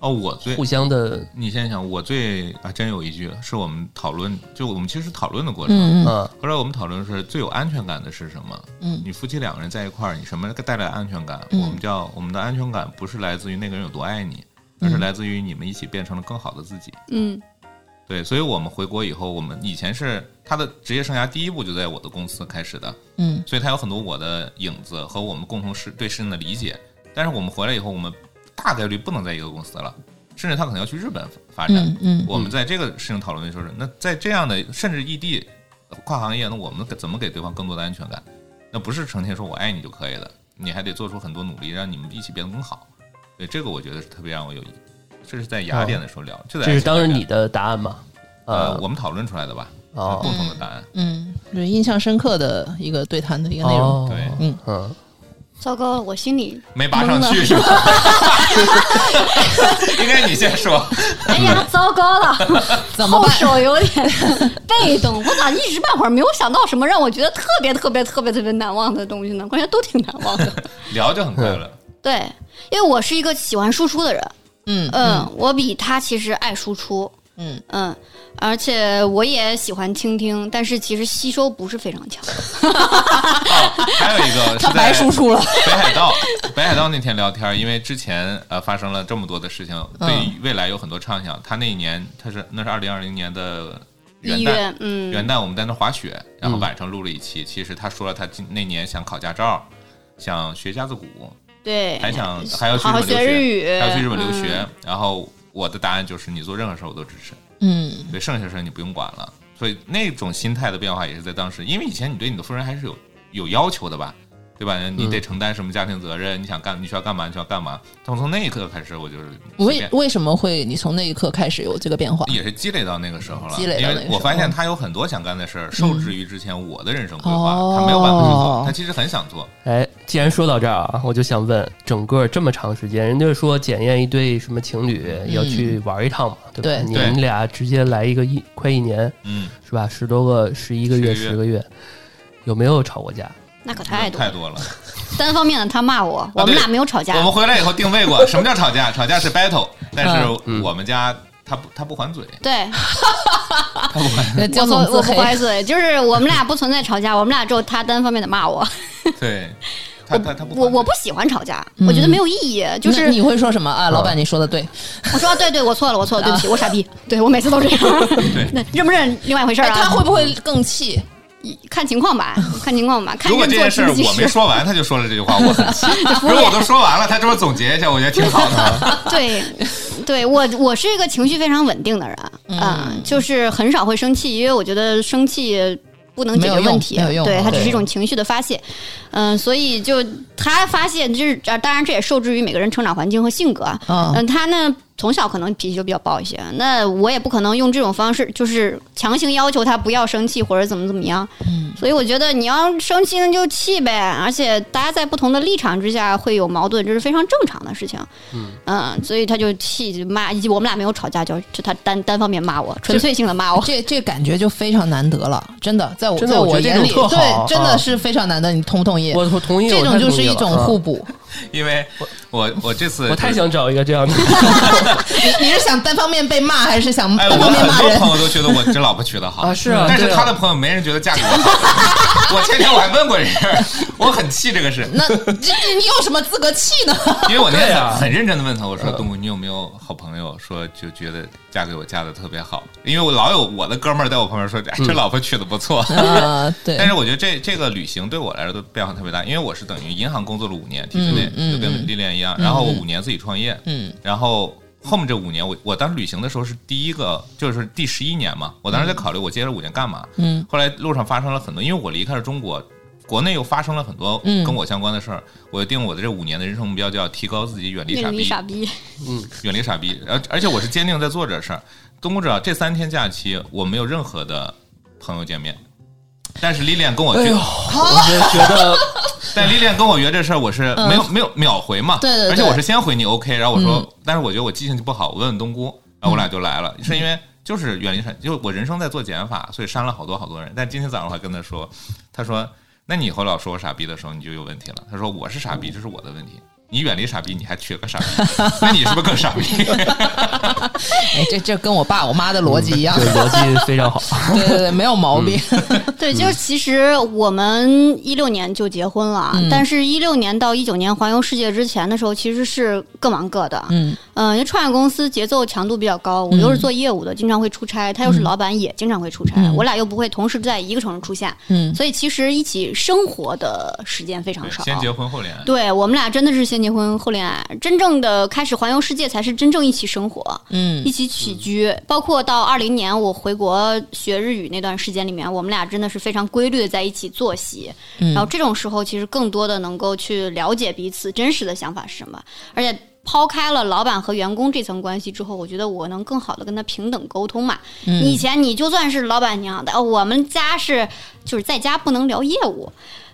哦，我最互相的，你先想，我最啊真有一句是我们讨论，就我们其实讨论的过程。嗯后来我们讨论是最有安全感的是什么？嗯你夫妻两个人在一块儿，你什么带来安全感？嗯我们叫我们的安全感不是来自于那个人有多爱你，而是来自于你们一起变成了更好的自己。嗯对，所以我们回国以后，我们以前是他的职业生涯第一步就在我的公司开始的，嗯所以他有很多我的影子和我们共同事对事情的理解。但是我们回来以后，我们大概率不能在一个公司了，甚至他可能要去日本发展。嗯嗯我们在这个事情讨论的时候是，那在这样的甚至异地跨行业，那我们怎么给对方更多的安全感？那不是成天说我爱你就可以了，你还得做出很多努力，让你们一起变得更好。对，这个我觉得是特别让我有意，这是在雅典的时候聊，就在这是当时时你的答案嘛？啊呃，我们讨论出来的吧，共同的答案。嗯，就是印象深刻的一个对谈的一个内容。对，嗯嗯。糟糕了，我心里没拔上去是吧？[laughs] 应该你先说。哎呀，糟糕了，[laughs] 怎么办？手有点被动，我咋一时半会儿没有想到什么让我觉得特别特别特别特别难忘的东西呢？关键都挺难忘的。[laughs] 聊就很快乐。对，因为我是一个喜欢输出的人。嗯嗯，我比他其实爱输出。嗯嗯，而且我也喜欢倾听，但是其实吸收不是非常强。[laughs] 还有一个 [laughs] 是白输出了。北海道，北海道那天聊天，因为之前呃发生了这么多的事情，对未来有很多畅想。他那一年他是那是二零二零年的元旦，嗯，元旦我们在那滑雪，然后晚上录了一期。其实他说了，他今那年想考驾照，想学架子鼓，对，还想还要去日本留学，还要去日本留学，然后。我的答案就是你做任何事我都支持，嗯，对，剩下的事你不用管了。所以那种心态的变化也是在当时，因为以前你对你的夫人还是有有要求的吧。对吧？你得承担什么家庭责任？你想干？你需要干嘛？你需要干嘛？从从那一刻开始，我就是为为什么会你从那一刻开始有这个变化？也是积累到那个时候了。积累因为我发现他有很多想干的事儿，受制于之前我的人生规划，他没有办法去做。他其实很想做。哎，既然说到这儿啊，我就想问，整个这么长时间，人家说检验一对什么情侣要去玩一趟嘛，对吧？你们俩直接来一个一快一年，嗯，是吧？十多个，十一个月，十个月，有没有吵过架？那可太多太多了，单方面的他骂我，我们俩没有吵架。我们回来以后定位过，[laughs] 什么叫吵架？吵架是 battle，但是我们家他不他不还嘴。对，[laughs] 他不还。[laughs] 我我不还嘴，就是我们俩不存在吵架，我们俩只有他单方面的骂我。对，他他他不我我不喜欢吵架，我觉得没有意义。就是你会说什么啊？老板，你说的对。我说对对，我错了，我错了，对不起，我傻逼。对我每次都这样。对，认不认另外一回事啊？他会不会更气？看情况吧，[laughs] 看情况吧。看如果这件事我没说完，他就说了这句话，我很气。[laughs] 如果我都说完了，他这么总结一下，我觉得挺好的。[laughs] 对，对我我是一个情绪非常稳定的人，嗯，就是很少会生气，因为我觉得生气不能解决问题，对，它只是一种情绪的发泄。嗯，所以就他发现，就是当然这也受制于每个人成长环境和性格。嗯，他呢。从小可能脾气就比较暴一些，那我也不可能用这种方式，就是强行要求他不要生气或者怎么怎么样。嗯，所以我觉得你要生气那就气呗，而且大家在不同的立场之下会有矛盾，这是非常正常的事情。嗯嗯，所以他就气就骂，以及我们俩没有吵架，就就他单单方面骂我，纯粹性的骂我。这这感觉就非常难得了，真的，在我在我眼里，对，真的是非常难得。你同不同意？我同意，这种就是一种互补。[laughs] 因为我我这次我太想找一个这样的。[laughs] 你你是想单方面被骂，还是想单方面骂人？很多朋友都觉得我这老婆娶的好啊，是啊。但是他的朋友没人觉得嫁给我好。[laughs] 我前天我还问过人，我很气这个事。那你你有什么资格气呢？因为我那天很认真的问他，我说：“东木，你有没有好朋友说就觉得嫁给我嫁的特别好？因为我老有我的哥们儿在我旁边说，这老婆娶的不错。啊，对。但是我觉得这这个旅行对我来说都变化特别大，因为我是等于银行工作了五年，体制内就跟历练一样，然后我五年自己创业，嗯，然后。后面这五年，我我当时旅行的时候是第一个，就是第十一年嘛。我当时在考虑，我接着五年干嘛？嗯。后来路上发生了很多，因为我离开了中国，国内又发生了很多跟我相关的事儿。我就定我的这五年的人生目标，就要提高自己，远离傻逼。傻逼。嗯，远离傻逼。而而且我是坚定在做这事儿。东知道这三天假期，我没有任何的朋友见面。但是历练跟我约，我就觉得，[laughs] 但丽丽跟我约这事儿，我是没有没有秒回嘛，对对，而且我是先回你 OK，然后我说，但是我觉得我记性就不好，我问问冬菇，然后我俩就来了，是因为就是远离删，就我人生在做减法，所以删了好多好多人，但今天早上我还跟他说，他说，那你以后老说我傻逼的时候，你就有问题了，他说我是傻逼，这是我的问题。你远离傻逼，你还缺个傻逼，那你是不是更傻逼？[laughs] 哎，这这跟我爸我妈的逻辑一样，对逻辑非常好，[laughs] 对对对，没有毛病。[laughs] 对，就是其实我们一六年就结婚了，但是一六年到一九年环游世界之前的时候，其实是各忙各的。嗯嗯，因为创业公司节奏强度比较高，我又是做业务的，经常会出差，他又是老板，也经常会出差，我俩又不会同时在一个城市出现，嗯，所以其实一起生活的时间非常少。先结婚后恋爱，对我们俩真的是先。结婚后恋爱，真正的开始环游世界才是真正一起生活，嗯，一起起居，包括到二零年我回国学日语那段时间里面，我们俩真的是非常规律的在一起作息，然后这种时候其实更多的能够去了解彼此真实的想法是什么，而且。抛开了老板和员工这层关系之后，我觉得我能更好的跟他平等沟通嘛。以前你就算是老板娘的，我们家是就是在家不能聊业务。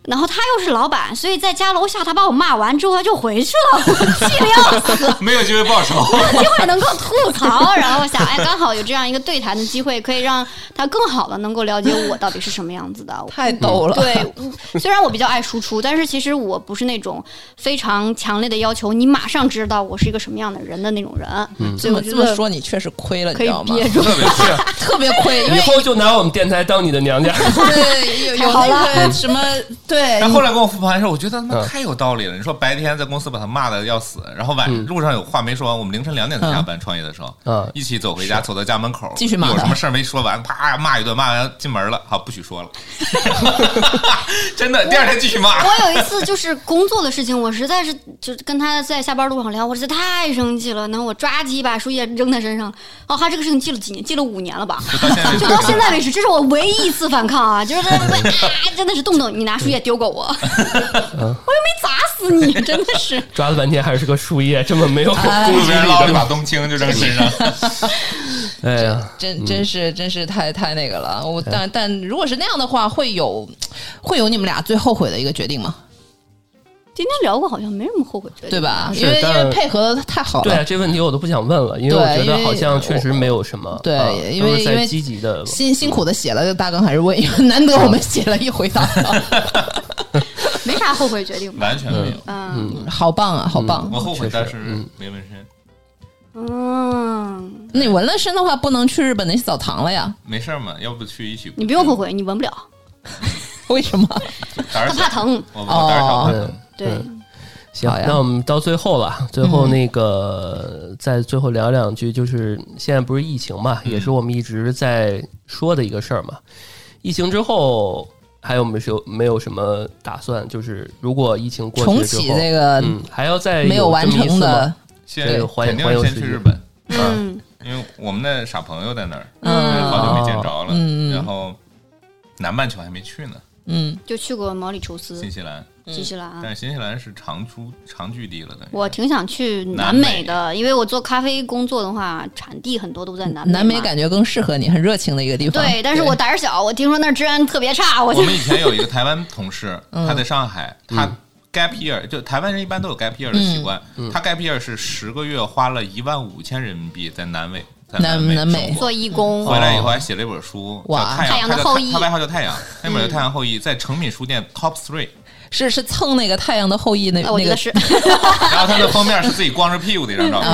然后他又是老板，所以在家楼下他把我骂完之后他就回去了，[laughs] 我气得要死，[laughs] 没有机会报仇，没有机会能够吐槽。然后我想，哎，刚好有这样一个对谈的机会，可以让他更好的能够了解我到底是什么样子的。[laughs] 太逗了。对，虽然我比较爱输出，但是其实我不是那种非常强烈的要求你马上知道我是一个什么样的人的那种人。嗯，所以我这么说你确实亏了，你知道吗？特别亏，特别亏。以后就拿我们电台当你的娘家。对，有有那个什么。对，但后来跟我复盘的时候，我觉得他妈太有道理了。你说白天在公司把他骂的要死，然后晚路上有话没说完，我们凌晨两点才下班，创业的时候，嗯，一起走回家，走到家门口，继续骂，有什么事儿没说完，啪骂一顿，骂完进门了，好不许说了，[laughs] 真的，第二天继续骂。[laughs] 我有一次就是工作的事情，我实在是就跟他在下班路上聊，我实在太生气了，然后我抓起一把树叶扔他身上。哦，他这个事情记了几年，记了五年了吧？[laughs] 就到现在为止，这是我唯一一次反抗啊！就是他真的是动动，你拿树叶丢过我。[laughs] 我又没砸死你，[laughs] 真的是抓了半天还是个树叶，这么没有攻击力的把冬青就扔身上。哎呀，真真是真是太太那个了。我但但如果是那样的话，会有会有你们俩最后悔的一个决定吗？今天聊过，好像没什么后悔决定，对吧？因为因为配合的太好了。对啊这问题我都不想问了，因为我觉得好像确实没有什么。对，因为因为积极的辛辛苦的写了大纲，还是问，[laughs] 难得我们写了一回答。没啥后悔决定，完全没有。嗯，好棒啊，好棒！我后悔，但是没纹身。嗯，那你纹了身的话，不能去日本那些澡堂了呀？没事嘛，要不去一起？你不用后悔，你纹不了。[laughs] 为什么？他怕疼。哦，对。行，那我们到最后了，最后那个再最后聊两句，就是现在不是疫情嘛，也是我们一直在说的一个事儿嘛。疫情之后。还有没有没有什么打算？就是如果疫情过去重启这个，嗯，还要再没有完成的，现在肯定先去日本，嗯，因为我们的傻朋友在那儿，嗯，好久没见着了，嗯，然后南半球还没去呢，嗯，就去过毛里求斯，新西兰。新西兰，但是新西兰是长出长距离了的。我挺想去南美的，因为我做咖啡工作的话，产地很多都在南美。南美感觉更适合你，很热情的一个地方。对，但是我胆儿小，我听说那儿治安特别差。我我们以前有一个台湾同事，他在上海，他 gap year，就台湾人一般都有 gap year 的习惯。他 gap year 是十个月花了一万五千人民币在南美，在南南美。做义工，回来以后还写了一本书，叫《太阳的后裔》，他外号叫太阳，那本叫《太阳后裔》，在诚品书店 top three。是是蹭那个太阳的后裔那那个是，[laughs] 然后它的封面是自己光着屁股的一张照片，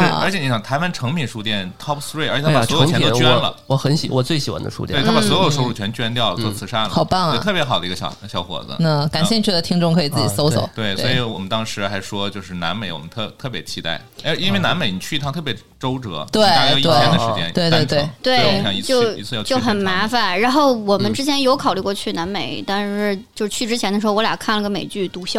是而且你想台湾成品书店 top three，而且他把所有钱都捐了，我很喜我最喜欢的书店，对他把所有收入全捐掉了做慈善了，好棒啊，特别好的一个小小伙子。那感兴趣的听众可以自己搜搜。对，所以我们当时还说就是南美，我们特特别期待，哎，因为南美你去一趟特别周折，对，大概要一天的时间，对对对对，就一次要就很麻烦。然后我们之前有考虑过去南美，但是就去之前的时候，我俩看了个美。剧《毒枭》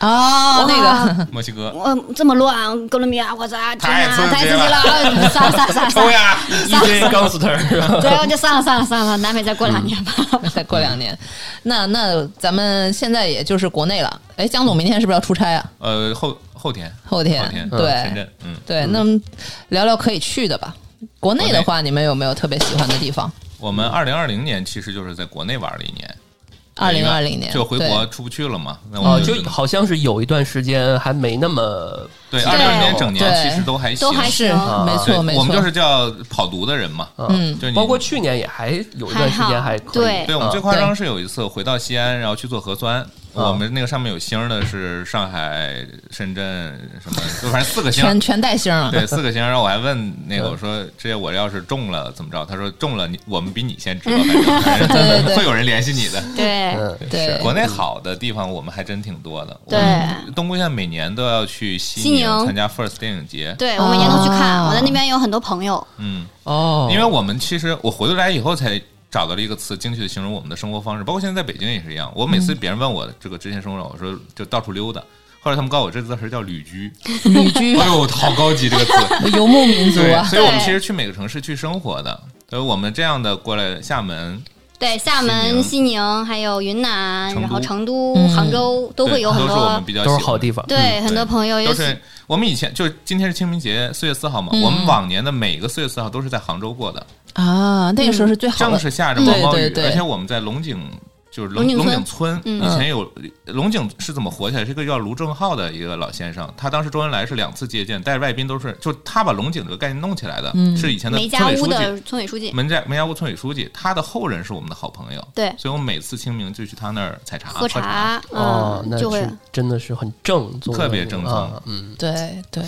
哦，那个墨西哥，我这么乱，哥伦比亚，我操，太刺激了！算了算了算了，抽呀，一堆钢丝腿是吧？对，我就算了算了算了，南美再过两年吧，[laughs] 再过两年。那那咱们现在也就是国内了。哎，江总明天是不是要出差啊？呃，后后天，后天，对，深圳，嗯，对。那聊聊可以去的吧。国内的话，你们有没有特别喜欢的地方？我们二零二零年其实就是在国内玩了一年。二零二零年就回国出不去了嘛？哦，就好像是有一段时间还没那么对。二零二零年整年其实都还行，都还是没错没错。我们就是叫跑毒的人嘛，嗯，就包括去年也还有一段时间还可以。对我们最夸张是有一次回到西安，然后去做核酸。我们那个上面有星的是上海、深圳什么，就反正四个星，全 [laughs] 全带星了。对，四个星。然后我还问那个我说：“这些我要是中了怎么着？”他说：“中了，你我们比你先知道，[laughs] 会有人联系你的。”对对，国内好的地方我们还真挺多的。对，东姑现在每年都要去西宁参加 First 电影节。对，我每年都去看，我在那边有很多朋友。嗯哦，因为我们其实我回来以后才。找到了一个词，精确的形容我们的生活方式，包括现在在北京也是一样。我每次别人问我这个之前生活，我说就到处溜达。后来他们告诉我，这个词叫旅居。旅居，[laughs] 哎呦，好高级这个词，游牧民族啊。所以我们其实去每个城市去生活的。所以我们这样的过来厦门，对，厦门、西宁，还有云南，然后成都、杭州都会有很多，都是好地方。对，很多朋友都是我们以前就是今天是清明节，四月四号嘛，我们往年的每个四月四号都是在杭州过的。啊，那个时候是最好的，正是下着毛毛雨，而且我们在龙井。就是龙龙井村以前有龙井是怎么活起来？是一个叫卢正浩的一个老先生，他当时周恩来是两次接见，带着外宾都是就他把龙井这个概念弄起来的，是以前的梅家屋的村委书记，门家梅家坞村委书记，他的后人是我们的好朋友，对，所以我们每次清明就去他那儿采茶喝茶，哦，那是真的是很正宗，特别正宗，嗯，对对，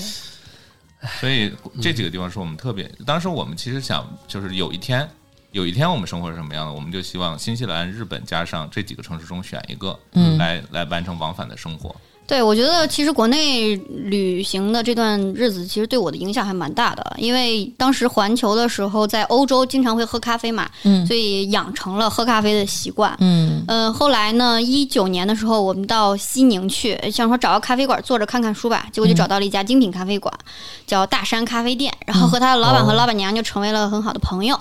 所以这几个地方是我们特别，当时我们其实想就是有一天。有一天我们生活是什么样的，我们就希望新西兰、日本加上这几个城市中选一个，嗯，来来完成往返的生活。对，我觉得其实国内旅行的这段日子，其实对我的影响还蛮大的。因为当时环球的时候，在欧洲经常会喝咖啡嘛，嗯，所以养成了喝咖啡的习惯，嗯嗯。后来呢，一九年的时候，我们到西宁去，想说找个咖啡馆坐着看看书吧，结果就找到了一家精品咖啡馆，叫大山咖啡店，然后和他的老板和老板娘就成为了很好的朋友。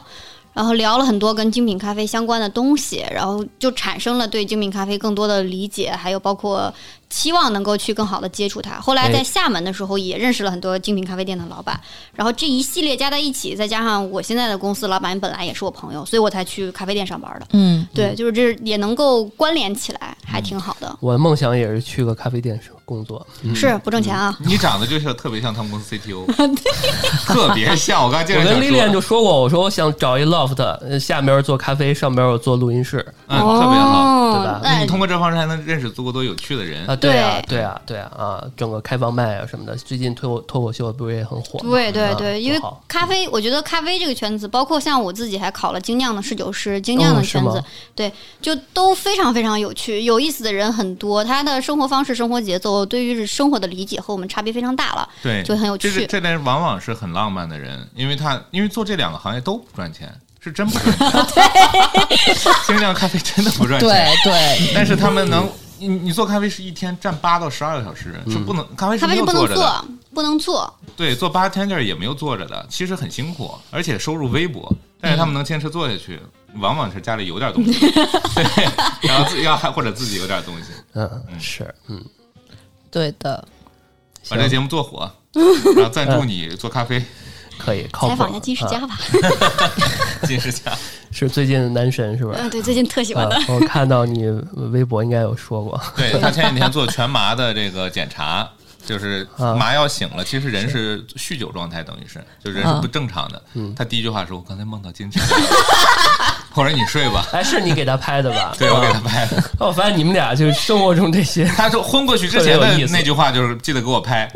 然后聊了很多跟精品咖啡相关的东西，然后就产生了对精品咖啡更多的理解，还有包括。期望能够去更好的接触他。后来在厦门的时候也认识了很多精品咖啡店的老板，然后这一系列加在一起，再加上我现在的公司老板本来也是我朋友，所以我才去咖啡店上班的。嗯，对，就是这也能够关联起来，还挺好的。我的梦想也是去个咖啡店工作，是不挣钱啊？你长得就是特别像他们公司 CTO，[laughs] 特别像。我刚见我跟丽莲就说过，我说我想找一 loft，下面做咖啡，上边我做录音室，嗯，特别好，对吧？你通过这方式还能认识足够多有趣的人啊。对啊，对啊，对啊，啊，整个开放麦啊什么的，最近脱脱口秀不是也很火？对对对，因为咖啡，我觉得咖啡这个圈子，包括像我自己还考了精酿的侍酒师，精酿的圈子，对，就都非常非常有趣，有意思的人很多，他的生活方式、生活节奏，对于生活的理解和我们差别非常大了，对，就很有趣。这类人往往是很浪漫的人，因为他因为做这两个行业都不赚钱，是真不赚钱。对，精酿咖啡真的不赚钱，对对，但是他们能。你你做咖啡是一天站八到十二个小时，是不能咖啡咖啡是不能坐，不能坐。对，做八天店也没有坐着的，其实很辛苦，而且收入微薄。但是他们能坚持做下去，往往是家里有点东西，[laughs] 对，然后自己要还或者自己有点东西。嗯，是，嗯，对的，把这节目做火，[laughs] 然后赞助你做咖啡。可以采访一下金世佳吧。[laughs] 金世佳是最近男神是吧？嗯，对，最近特喜欢的。我看到你微博应该有说过。对他前几天做全麻的这个检查，[laughs] 就是麻药醒了，其实人是酗酒状态，等于是就人是不正常的。他第一句话说我刚才梦到金世佳。[laughs] 我说你睡吧。哎，是你给他拍的吧？对，我给他拍的。我发现你们俩就是生活中这些。他说昏过去之前的那句话就是记得给我拍，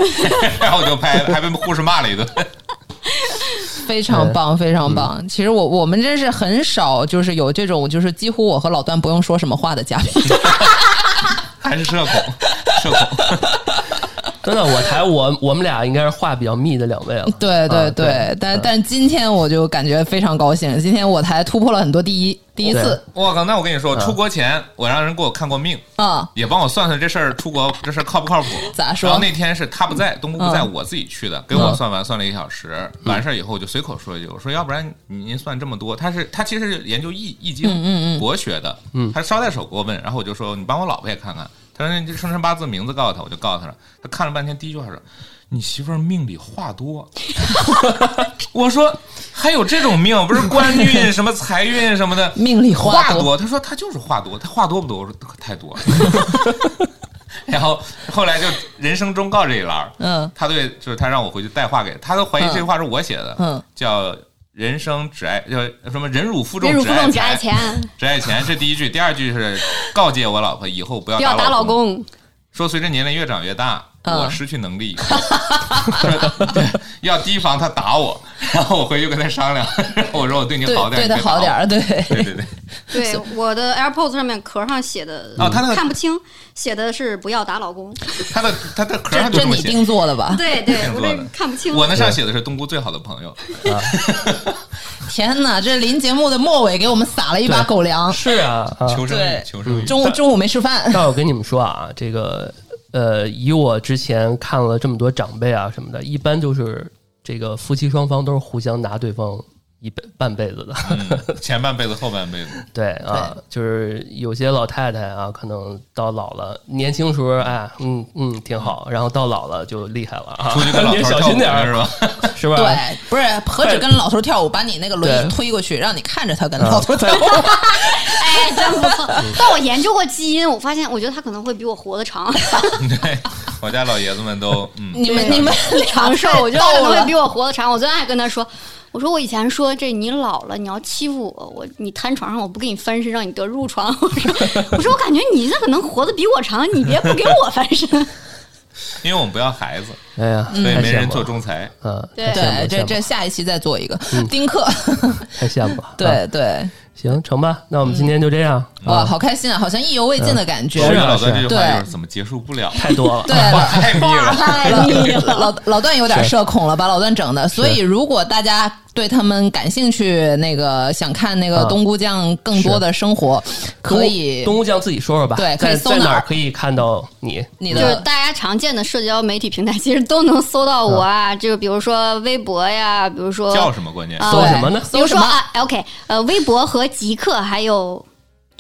然后我就拍，还被护士骂了一顿。非常棒，非常棒。其实我我们真是很少，就是有这种，就是几乎我和老段不用说什么话的嘉宾，[laughs] 还是社恐，社恐。真的，我台我我们俩应该是话比较密的两位了。[laughs] 对对对，但但今天我就感觉非常高兴，今天我台突破了很多第一。第一次，我靠！那我跟你说，出国前我让人给我看过命。啊，也帮我算算这事儿出国这事儿靠不靠谱？咋说？然后那天是他不在，东姑不在，我自己去的，给我算完算了一个小时，完事儿以后我就随口说一句，我说要不然您算这么多，他是他其实是研究易易经博学的，嗯，他捎带手给我问，然后我就说你帮我老婆也看看，他说你生辰八字名字告诉他，我就告诉他了，他看了半天，第一句话说。你媳妇儿命里话多，[laughs] 我说还有这种命，不是官运什么财运什么的，[laughs] 命里话多。他说他就是话多，他话多不多？我说可太多了。[laughs] 然后后来就人生忠告这一栏，嗯，他对就是他让我回去带话给他，都怀疑这句话是我写的，嗯，叫人生只爱叫什么忍辱负重只爱钱，只爱钱。这第一句，第二句是告诫我老婆以后不要打老公，说随着年龄越长越大。我失去能力，[laughs] 要提防他打我，然后我回去跟他商量，我说我对你好点，对他好点，对。对对对。对我的 AirPods 上面壳上写的哦，他那个看不清，写的是不要打老公。[laughs] 他的他的壳上就这么写，定做的吧？对对，我这看不清。我那上写的是东姑最好的朋友。[laughs] 天哪，这临节目的末尾给我们撒了一把狗粮。是啊，求生欲，求生欲。中午中午没吃饭。但我跟你们说啊，这个。呃，以我之前看了这么多长辈啊什么的，一般就是这个夫妻双方都是互相拿对方一辈半辈子的，前半辈子后半辈子。[laughs] 对啊，就是有些老太太啊，可能到老了，年轻时候哎，嗯嗯挺好，然后到老了就厉害了啊，出去跟老头 [laughs] 小心点是吧？[laughs] 是吧？对，不是何止跟老头跳舞，把你那个轮椅推过去，让你看着他跟老头跳舞。哎，真不错。但我研究过基因，我发现，我觉得他可能会比我活得长。对，我家老爷子们都嗯，你们你们长寿，我觉得他可能会比我活得长。我昨天还跟他说。我说我以前说这你老了你要欺负我我你瘫床上我不给你翻身让你得褥疮。[laughs] 我说我说我感觉你这可能活得比我长你别不给我翻身，[laughs] 因为我们不要孩子，哎呀，所以没人做仲裁，嗯，对对，这这下一期再做一个丁克，[laughs] 太羡慕了，[laughs] 对对。行，成吧，那我们今天就这样。哇，好开心啊，好像意犹未尽的感觉。是老段这句话就是怎么结束不了，太多了，对，[laughs] 太密了，太密了。老老段有点社恐了，把老段整的。所以，如果大家对他们感兴趣，那个想看那个冬菇酱更多的生活，可以冬菇酱自己说说吧。对，可以在哪可以看到你？你的就是大家常见的社交媒体平台，其实都能搜到我啊。就比如说微博呀，比如说叫什么关键搜什么呢？比如说啊，OK，呃，微博和极客还有。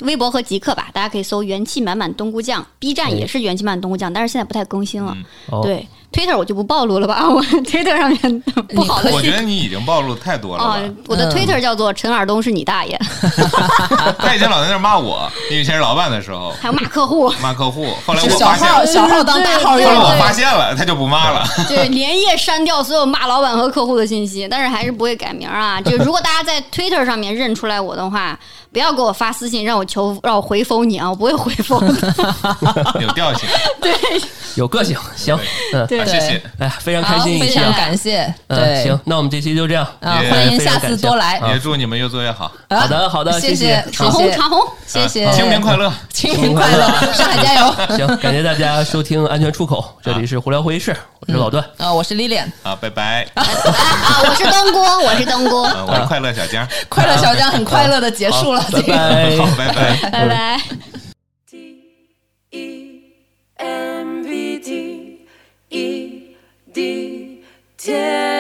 微博和极客吧，大家可以搜“元气满满冬菇酱”。B 站也是“元气满满冬菇酱”，但是现在不太更新了。对，Twitter 我就不暴露了吧，[laughs] 我 Twitter 上面不好的。我觉得你已经暴露太多了。啊，我的 Twitter 叫做“陈尔东是你大爷 [laughs] ”。他以前老在那骂我，因为以前是老板的时候，还有骂客户，骂客户。后来我小号小号当大号用，后来我发现了，他就不骂了。对，连夜删掉所有骂老板和客户的信息，但是还是不会改名啊。就如果大家在 Twitter 上面认出来我的话。不要给我发私信让我求让我回封你啊！我不会回封。[laughs] 有调性，[laughs] 对，有个性，行，嗯，谢谢，哎，非常开心，非常感谢，对，行，那我们这期就这样。啊，欢迎下次多来，也祝你们越做越好。好的，好的，谢谢，长虹，长虹，谢谢，清明快乐，清明快乐，上海加油。[laughs] 行，感谢大家收听《安全出口》，这里是胡聊会议室，我是老段，啊，我是 Lilian，好，拜拜。啊，我是冬菇，我是冬菇，我是快乐小江，快乐小江很快乐的结束了，拜拜。好，拜拜，拜拜。T E M V T E D tempted.